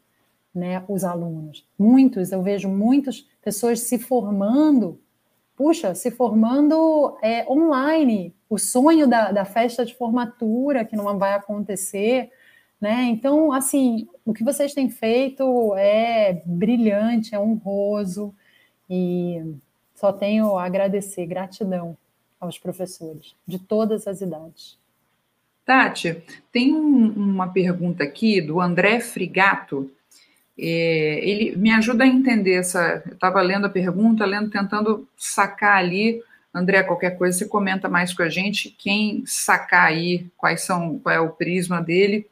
né, os alunos. Muitos, eu vejo muitas pessoas se formando, puxa, se formando é, online, o sonho da, da festa de formatura que não vai acontecer, né? Então, assim, o que vocês têm feito é brilhante, é honroso e só tenho a agradecer, gratidão aos professores de todas as idades. Tati, tem um, uma pergunta aqui do André Frigato. É, ele me ajuda a entender essa. Eu estava lendo a pergunta, lendo, tentando sacar ali. André, qualquer coisa, você comenta mais com a gente. Quem sacar aí quais são, qual é o prisma dele,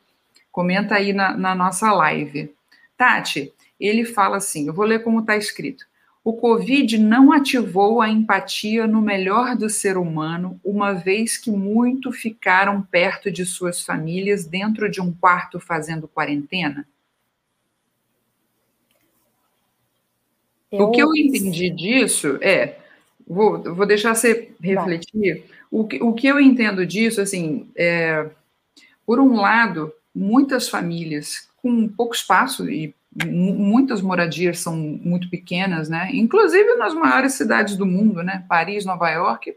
comenta aí na, na nossa live. Tati, ele fala assim: eu vou ler como está escrito. O Covid não ativou a empatia no melhor do ser humano, uma vez que muito ficaram perto de suas famílias dentro de um quarto fazendo quarentena? Eu... O que eu entendi disso é, vou, vou deixar você refletir. O que, o que eu entendo disso, assim, é, por um lado, muitas famílias com pouco espaço e muitas moradias são muito pequenas, né? Inclusive nas maiores cidades do mundo, né? Paris, Nova York,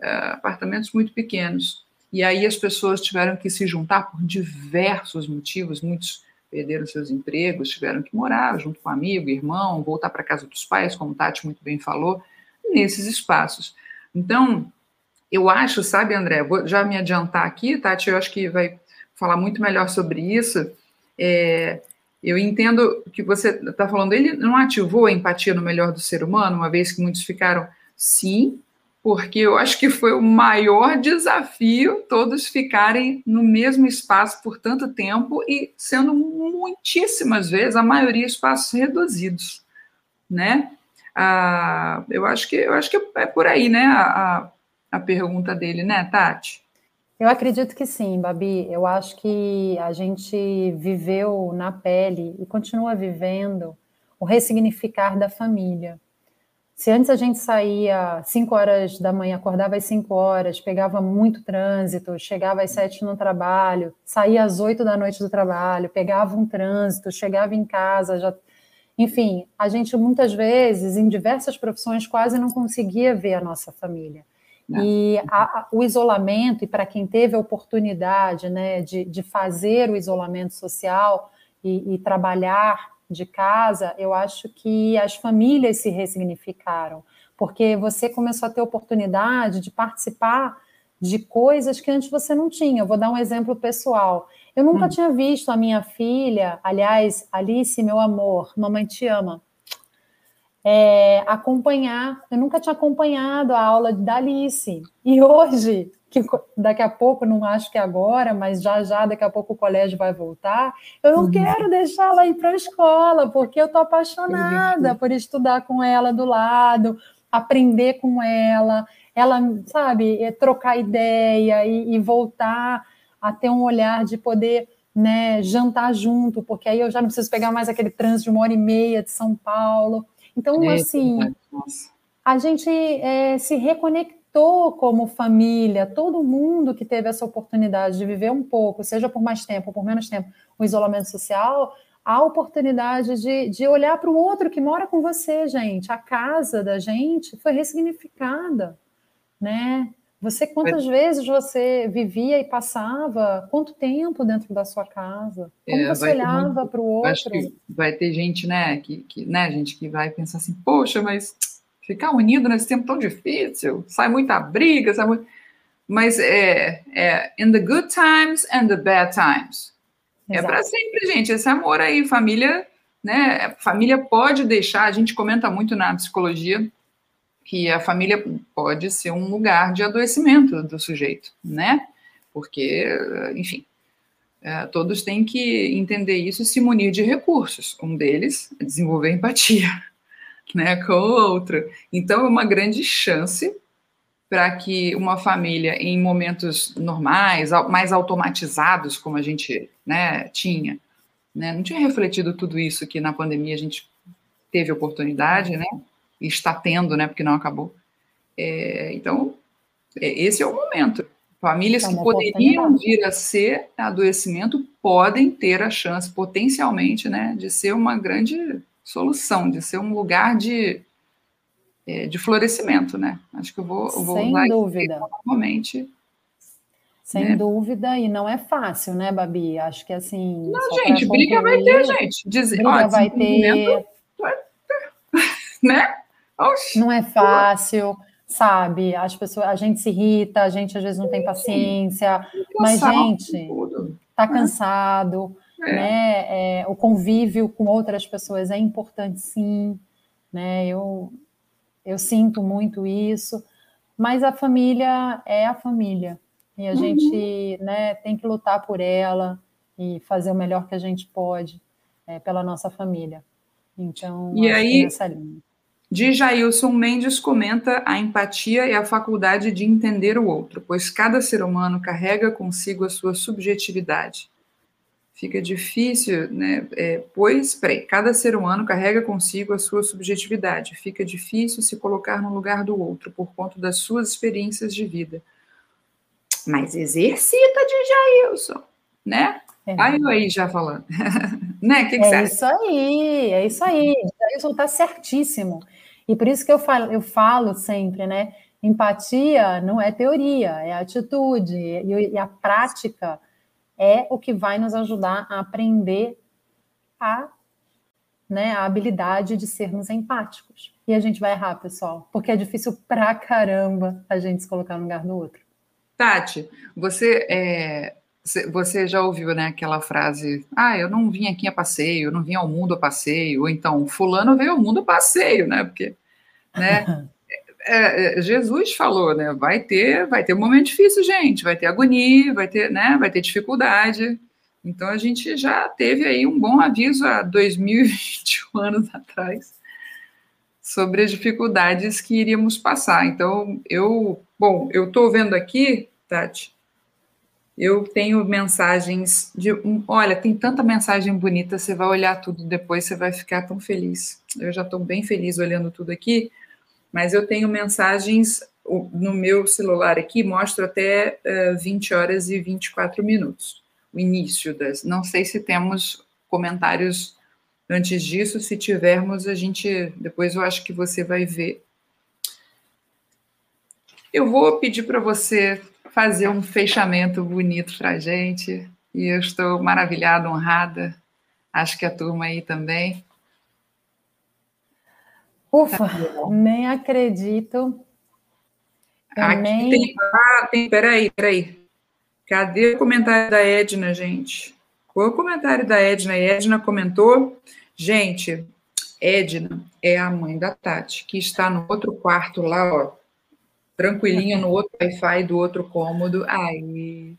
é, apartamentos muito pequenos. E aí as pessoas tiveram que se juntar por diversos motivos, muitos perderam seus empregos, tiveram que morar junto com amigo, irmão, voltar para casa dos pais, como Tati muito bem falou, nesses espaços. Então, eu acho, sabe, André, vou já me adiantar aqui, Tati, eu acho que vai falar muito melhor sobre isso. É, eu entendo que você está falando, ele não ativou a empatia no melhor do ser humano, uma vez que muitos ficaram, sim, porque eu acho que foi o maior desafio todos ficarem no mesmo espaço por tanto tempo e sendo muitíssimas vezes, a maioria, espaços reduzidos, né? Ah, eu acho que eu acho que é por aí, né? A, a pergunta dele, né, Tati? Eu acredito que sim, Babi. Eu acho que a gente viveu na pele e continua vivendo o ressignificar da família. Se antes a gente saía 5 horas da manhã, acordava às 5 horas, pegava muito trânsito, chegava às 7 no trabalho, saía às 8 da noite do trabalho, pegava um trânsito, chegava em casa, já. Enfim, a gente muitas vezes, em diversas profissões, quase não conseguia ver a nossa família. É. E a, a, o isolamento, e para quem teve a oportunidade né, de, de fazer o isolamento social e, e trabalhar de casa, eu acho que as famílias se ressignificaram, porque você começou a ter oportunidade de participar de coisas que antes você não tinha. Eu vou dar um exemplo pessoal. Eu nunca hum. tinha visto a minha filha, aliás, Alice, meu amor, mamãe te ama, é, acompanhar. Eu nunca tinha acompanhado a aula da Alice. E hoje, que daqui a pouco, não acho que é agora, mas já já, daqui a pouco o colégio vai voltar, eu não uhum. quero deixá-la ir para a escola, porque eu estou apaixonada por estudar com ela do lado, aprender com ela, ela, sabe, é, trocar ideia e, e voltar a ter um olhar de poder né, jantar junto, porque aí eu já não preciso pegar mais aquele trânsito de uma hora e meia de São Paulo. Então, é, assim, a gente é, se reconectou como família, todo mundo que teve essa oportunidade de viver um pouco, seja por mais tempo ou por menos tempo, o isolamento social, a oportunidade de, de olhar para o outro que mora com você, gente. A casa da gente foi ressignificada, né? Você, quantas vezes você vivia e passava? Quanto tempo dentro da sua casa? Como é, você olhava para o outro? Acho que vai ter gente, né, que, que, né, gente que vai pensar assim, poxa, mas ficar unido nesse tempo tão difícil, sai muita briga, sai muito... Mas é, é in the good times and the bad times. É Exato. É para sempre, gente. Esse amor aí, família, né? Família pode deixar, a gente comenta muito na psicologia, que a família pode ser um lugar de adoecimento do sujeito, né? Porque, enfim, é, todos têm que entender isso e se munir de recursos. Um deles é desenvolver empatia, né, com o outro. Então, é uma grande chance para que uma família, em momentos normais, mais automatizados, como a gente né, tinha, né, não tinha refletido tudo isso que na pandemia a gente teve oportunidade, né? e está tendo, né? Porque não acabou. É, então, é, esse é o momento. Famílias é que poderiam vir a ser adoecimento podem ter a chance, potencialmente, né, de ser uma grande solução, de ser um lugar de, é, de florescimento, né? Acho que eu vou, eu vou Sem usar dúvida. novamente. Sem né? dúvida, e não é fácil, né, Babi? Acho que assim. Não, gente, briga vai ter, gente. Diz, briga ó, vai ter. Né? Oxi. Não é fácil, sabe? As pessoas, a gente se irrita, a gente às vezes não tem paciência, mas gente, tá cansado, é. né? É, o convívio com outras pessoas é importante, sim, né? Eu eu sinto muito isso, mas a família é a família e a uhum. gente, né, tem que lutar por ela e fazer o melhor que a gente pode é, pela nossa família. Então, e aí, nessa linha. De Jailson Mendes comenta a empatia e a faculdade de entender o outro, pois cada ser humano carrega consigo a sua subjetividade. Fica difícil, né? É, pois, peraí, cada ser humano carrega consigo a sua subjetividade. Fica difícil se colocar no lugar do outro por conta das suas experiências de vida. Mas exercita de Jailson, né? É. Aí eu aí já falando. né? Que que é isso aí, é isso aí. Jailson está certíssimo. E por isso que eu falo, eu falo sempre, né? Empatia não é teoria, é atitude, e, a prática é o que vai nos ajudar a aprender a, né, a habilidade de sermos empáticos. E a gente vai errar, pessoal, porque é difícil pra caramba a gente se colocar no lugar do outro. Tati, você é, você já ouviu, né, aquela frase: "Ah, eu não vim aqui a passeio, eu não vim ao mundo a passeio", ou então fulano veio ao mundo a passeio, né? Porque, né? É, é, Jesus falou, né? Vai ter, vai ter um momento difícil, gente. Vai ter agonia, vai ter, né? Vai ter dificuldade. Então a gente já teve aí um bom aviso há 2021 anos atrás sobre as dificuldades que iríamos passar. Então eu, bom, eu estou vendo aqui, Tati, eu tenho mensagens de. Um, olha, tem tanta mensagem bonita, você vai olhar tudo depois, você vai ficar tão feliz. Eu já estou bem feliz olhando tudo aqui, mas eu tenho mensagens no meu celular aqui, mostro até uh, 20 horas e 24 minutos, o início das. Não sei se temos comentários antes disso, se tivermos, a gente. Depois eu acho que você vai ver Eu vou pedir para você fazer um fechamento bonito para a gente. E eu estou maravilhada, honrada. Acho que a turma aí também. Ufa, nem acredito. Eu Aqui nem... tem. Ah, tem. Peraí, peraí. Cadê o comentário da Edna, gente? Qual o comentário da Edna? A Edna comentou. Gente, Edna é a mãe da Tati, que está no outro quarto lá, ó, tranquilinha no outro Wi-Fi do outro cômodo. Aí.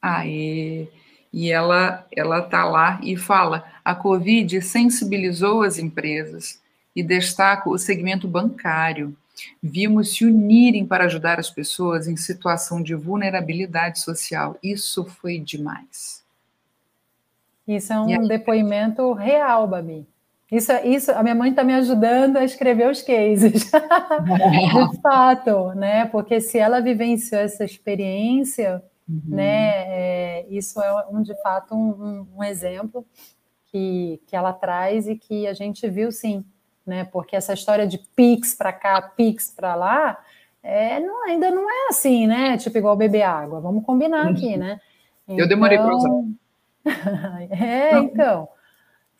Aí. E ela ela tá lá e fala: a Covid sensibilizou as empresas e destaca o segmento bancário. Vimos se unirem para ajudar as pessoas em situação de vulnerabilidade social. Isso foi demais. Isso é um depoimento real, Babi. Isso, isso, a minha mãe está me ajudando a escrever os cases, de fato, né? Porque se ela vivenciou essa experiência, uhum. né? É, isso é um, de fato um, um, exemplo que, que ela traz e que a gente viu sim, né? Porque essa história de Pix para cá, Pix para lá, é, não, ainda não é assim, né? Tipo igual beber água. Vamos combinar aqui, né? Então, Eu demorei para usar. Então, é, então.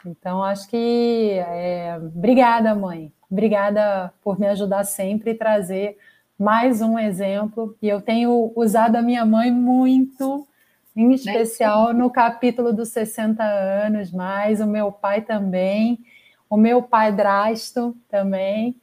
Então, acho que. É, obrigada, mãe. Obrigada por me ajudar sempre e trazer mais um exemplo. E eu tenho usado a minha mãe muito, em especial no capítulo dos 60 anos, mais o meu pai também, o meu pai Drasto também,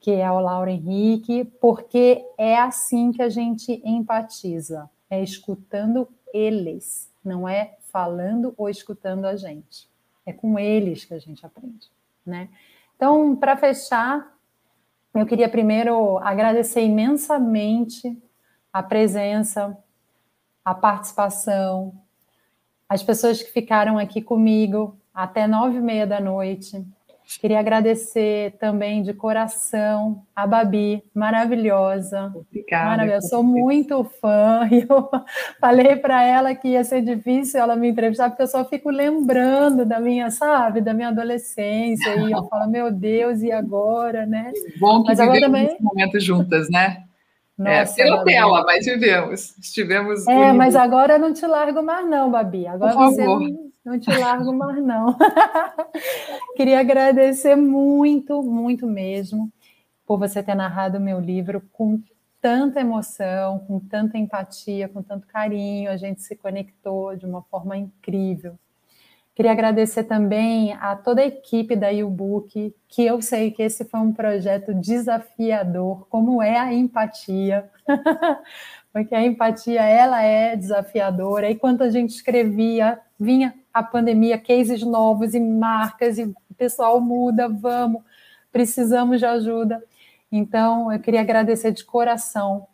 que é o Lauro Henrique, porque é assim que a gente empatiza, é escutando eles, não é falando ou escutando a gente. É com eles que a gente aprende, né? Então, para fechar, eu queria primeiro agradecer imensamente a presença, a participação, as pessoas que ficaram aqui comigo até nove e meia da noite, Queria agradecer também de coração a Babi, maravilhosa. Obrigada. Maravilhosa. Eu sou muito fã e eu falei para ela que ia ser difícil ela me entrevistar, porque eu só fico lembrando da minha, sabe, da minha adolescência. E eu falo, meu Deus, e agora, né? Bom que mas agora também esse momento juntas, né? É, Nossa, é, pela tela, mas vivemos. Estivemos. É, unidos. mas agora eu não te largo mais, não, Babi. Agora Por você não te largo mais, não. Queria agradecer muito, muito mesmo, por você ter narrado o meu livro com tanta emoção, com tanta empatia, com tanto carinho. A gente se conectou de uma forma incrível. Queria agradecer também a toda a equipe da YouBook, que eu sei que esse foi um projeto desafiador, como é a empatia, porque a empatia ela é desafiadora. E quando a gente escrevia, vinha a pandemia, cases novos e marcas, e o pessoal muda, vamos, precisamos de ajuda. Então, eu queria agradecer de coração.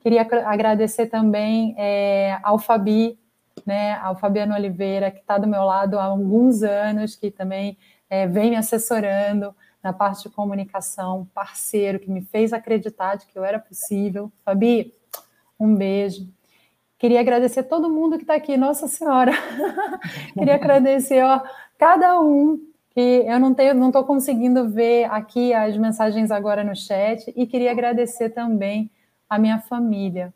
Queria agradecer também é, ao Fabi, né, ao Fabiano Oliveira, que está do meu lado há alguns anos, que também é, vem me assessorando na parte de comunicação, parceiro, que me fez acreditar de que eu era possível. Fabi, um beijo. Queria agradecer todo mundo que está aqui, Nossa Senhora. Queria agradecer ó, cada um que eu não tenho, não estou conseguindo ver aqui as mensagens agora no chat e queria agradecer também a minha família,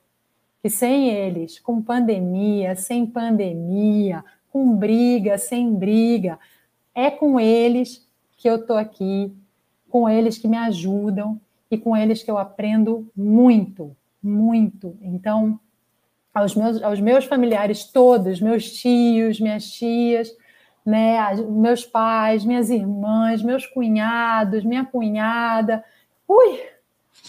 que sem eles, com pandemia, sem pandemia, com briga, sem briga, é com eles que eu estou aqui, com eles que me ajudam e com eles que eu aprendo muito, muito. Então, aos meus, aos meus familiares todos, meus tios, minhas tias, né, meus pais, minhas irmãs, meus cunhados, minha cunhada, ui,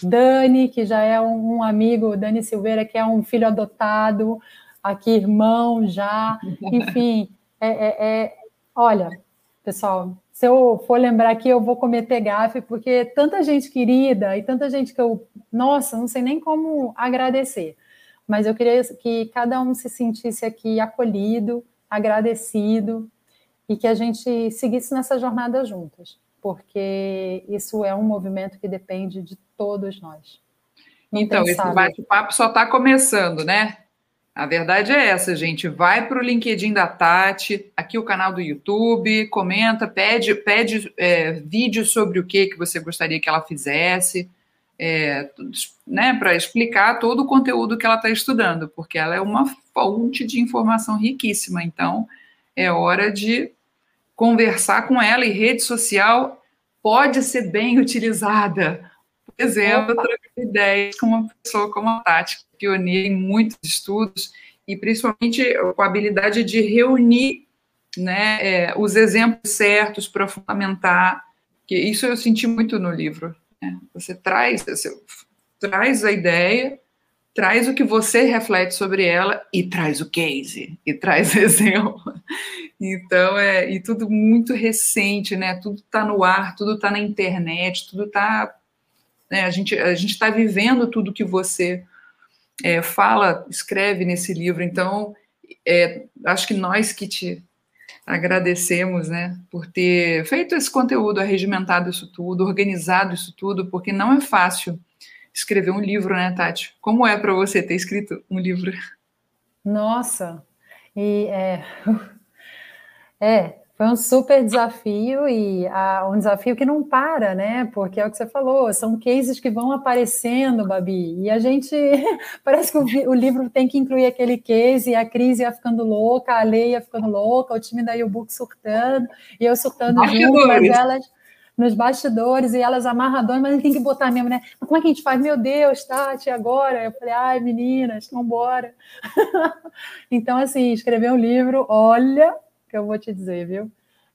Dani, que já é um, um amigo, Dani Silveira, que é um filho adotado, aqui irmão já, enfim, é, é, é, olha, pessoal, se eu for lembrar aqui, eu vou cometer gafe, porque tanta gente querida e tanta gente que eu, nossa, não sei nem como agradecer mas eu queria que cada um se sentisse aqui acolhido, agradecido e que a gente seguisse nessa jornada juntos, porque isso é um movimento que depende de todos nós. Não então, esse bate-papo só está começando, né? A verdade é essa, gente. Vai para o LinkedIn da Tati, aqui o canal do YouTube, comenta, pede, pede é, vídeos sobre o que, que você gostaria que ela fizesse. É, né, para explicar todo o conteúdo que ela está estudando, porque ela é uma fonte de informação riquíssima. Então, é hora de conversar com ela e rede social pode ser bem utilizada. Por exemplo, trocar ideias com uma pessoa como a Tati, pioneira em muitos estudos e principalmente com a habilidade de reunir né, é, os exemplos certos para fundamentar, que isso eu senti muito no livro. Né? Você traz, você traz a ideia, traz o que você reflete sobre ela e traz o case, e traz exemplo. Então, é, e tudo muito recente, né? Tudo está no ar, tudo está na internet, tudo está. Né, a gente a está vivendo tudo que você é, fala, escreve nesse livro. Então, é, acho que nós que te agradecemos, né, por ter feito esse conteúdo, arregimentado isso tudo, organizado isso tudo, porque não é fácil escrever um livro, né, Tati? Como é para você ter escrito um livro? Nossa, e é, é foi um super desafio e ah, um desafio que não para, né? Porque é o que você falou, são cases que vão aparecendo, Babi, e a gente parece que o, o livro tem que incluir aquele case, e a Cris ia ficando louca, a Leia ia ficando louca, o time da U-Book surtando, e eu surtando junto, mas elas nos bastidores e elas amarradoras, mas a gente tem que botar mesmo, né? Mas como é que a gente faz? Meu Deus, Tati, agora? Eu falei, ai, meninas, vambora. então, assim, escrever um livro, olha, que eu vou te dizer, viu?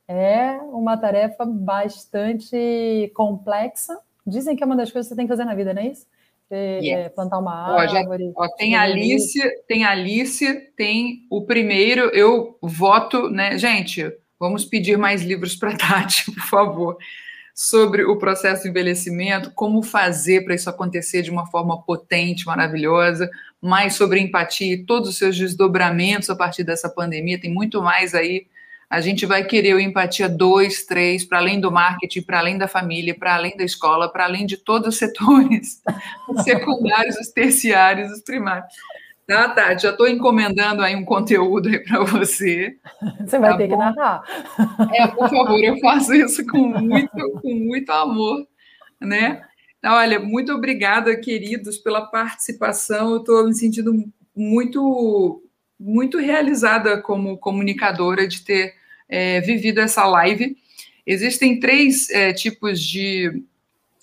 É uma tarefa bastante complexa. Dizem que é uma das coisas que você tem que fazer na vida, não é isso? Você, yes. é, plantar uma ó, já, árvore. Ó, tem Alice, tem Alice, tem o primeiro. Eu voto, né, gente? Vamos pedir mais livros para Tati, por favor, sobre o processo de envelhecimento, como fazer para isso acontecer de uma forma potente, maravilhosa, mais sobre empatia e todos os seus desdobramentos a partir dessa pandemia. Tem muito mais aí. A gente vai querer o empatia 2, 3, para além do marketing, para além da família, para além da escola, para além de todos os setores, os secundários, os terciários, os primários. Tá, Tati, já estou encomendando aí um conteúdo aí para você. Você vai tá ter bom? que narrar. É, por favor, eu faço isso com muito, com muito amor, né? Olha, muito obrigada, queridos, pela participação. Eu estou me sentindo muito, muito realizada como comunicadora de ter é, vivido essa live. Existem três é, tipos de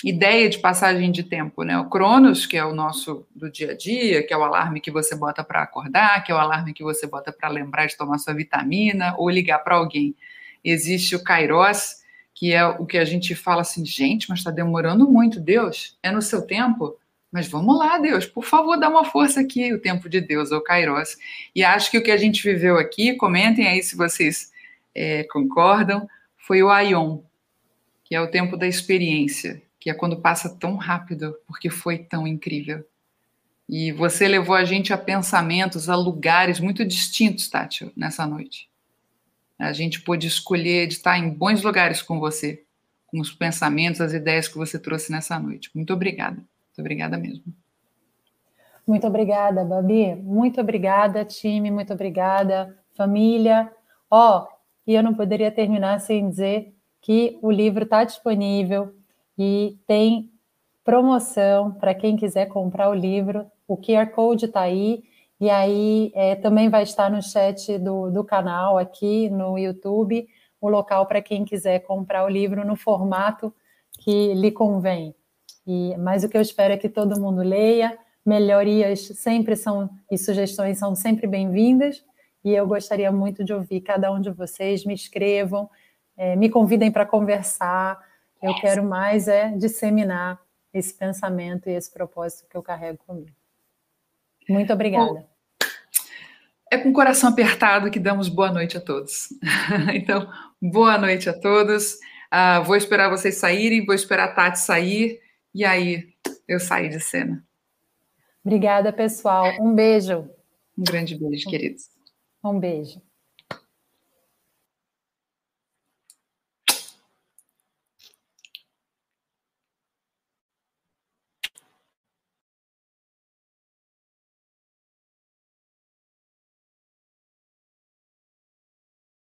ideia de passagem de tempo, né? O Cronos, que é o nosso do dia a dia, que é o alarme que você bota para acordar, que é o alarme que você bota para lembrar de tomar sua vitamina ou ligar para alguém. Existe o Kairos, que é o que a gente fala assim, gente, mas está demorando muito, Deus, é no seu tempo? Mas vamos lá, Deus, por favor, dá uma força aqui, o tempo de Deus, ou Kairos. E acho que o que a gente viveu aqui, comentem aí se vocês é, concordam, foi o Aion, que é o tempo da experiência, que é quando passa tão rápido, porque foi tão incrível. E você levou a gente a pensamentos, a lugares muito distintos, Tati, nessa noite. A gente pôde escolher de estar em bons lugares com você, com os pensamentos, as ideias que você trouxe nessa noite. Muito obrigada. Muito obrigada mesmo. Muito obrigada, Babi. Muito obrigada, time. Muito obrigada, família. Ó, oh, e eu não poderia terminar sem dizer que o livro está disponível e tem promoção para quem quiser comprar o livro. O QR Code está aí e aí é, também vai estar no chat do, do canal aqui no YouTube o local para quem quiser comprar o livro no formato que lhe convém. E, mas o que eu espero é que todo mundo leia. Melhorias sempre são e sugestões são sempre bem-vindas. E eu gostaria muito de ouvir cada um de vocês. Me escrevam, é, me convidem para conversar. Eu quero mais é disseminar esse pensamento e esse propósito que eu carrego comigo. Muito obrigada. É com o coração apertado que damos boa noite a todos. então, boa noite a todos. Uh, vou esperar vocês saírem, vou esperar a Tati sair, e aí eu sair de cena. Obrigada, pessoal. Um beijo. Um grande beijo, queridos. Um beijo.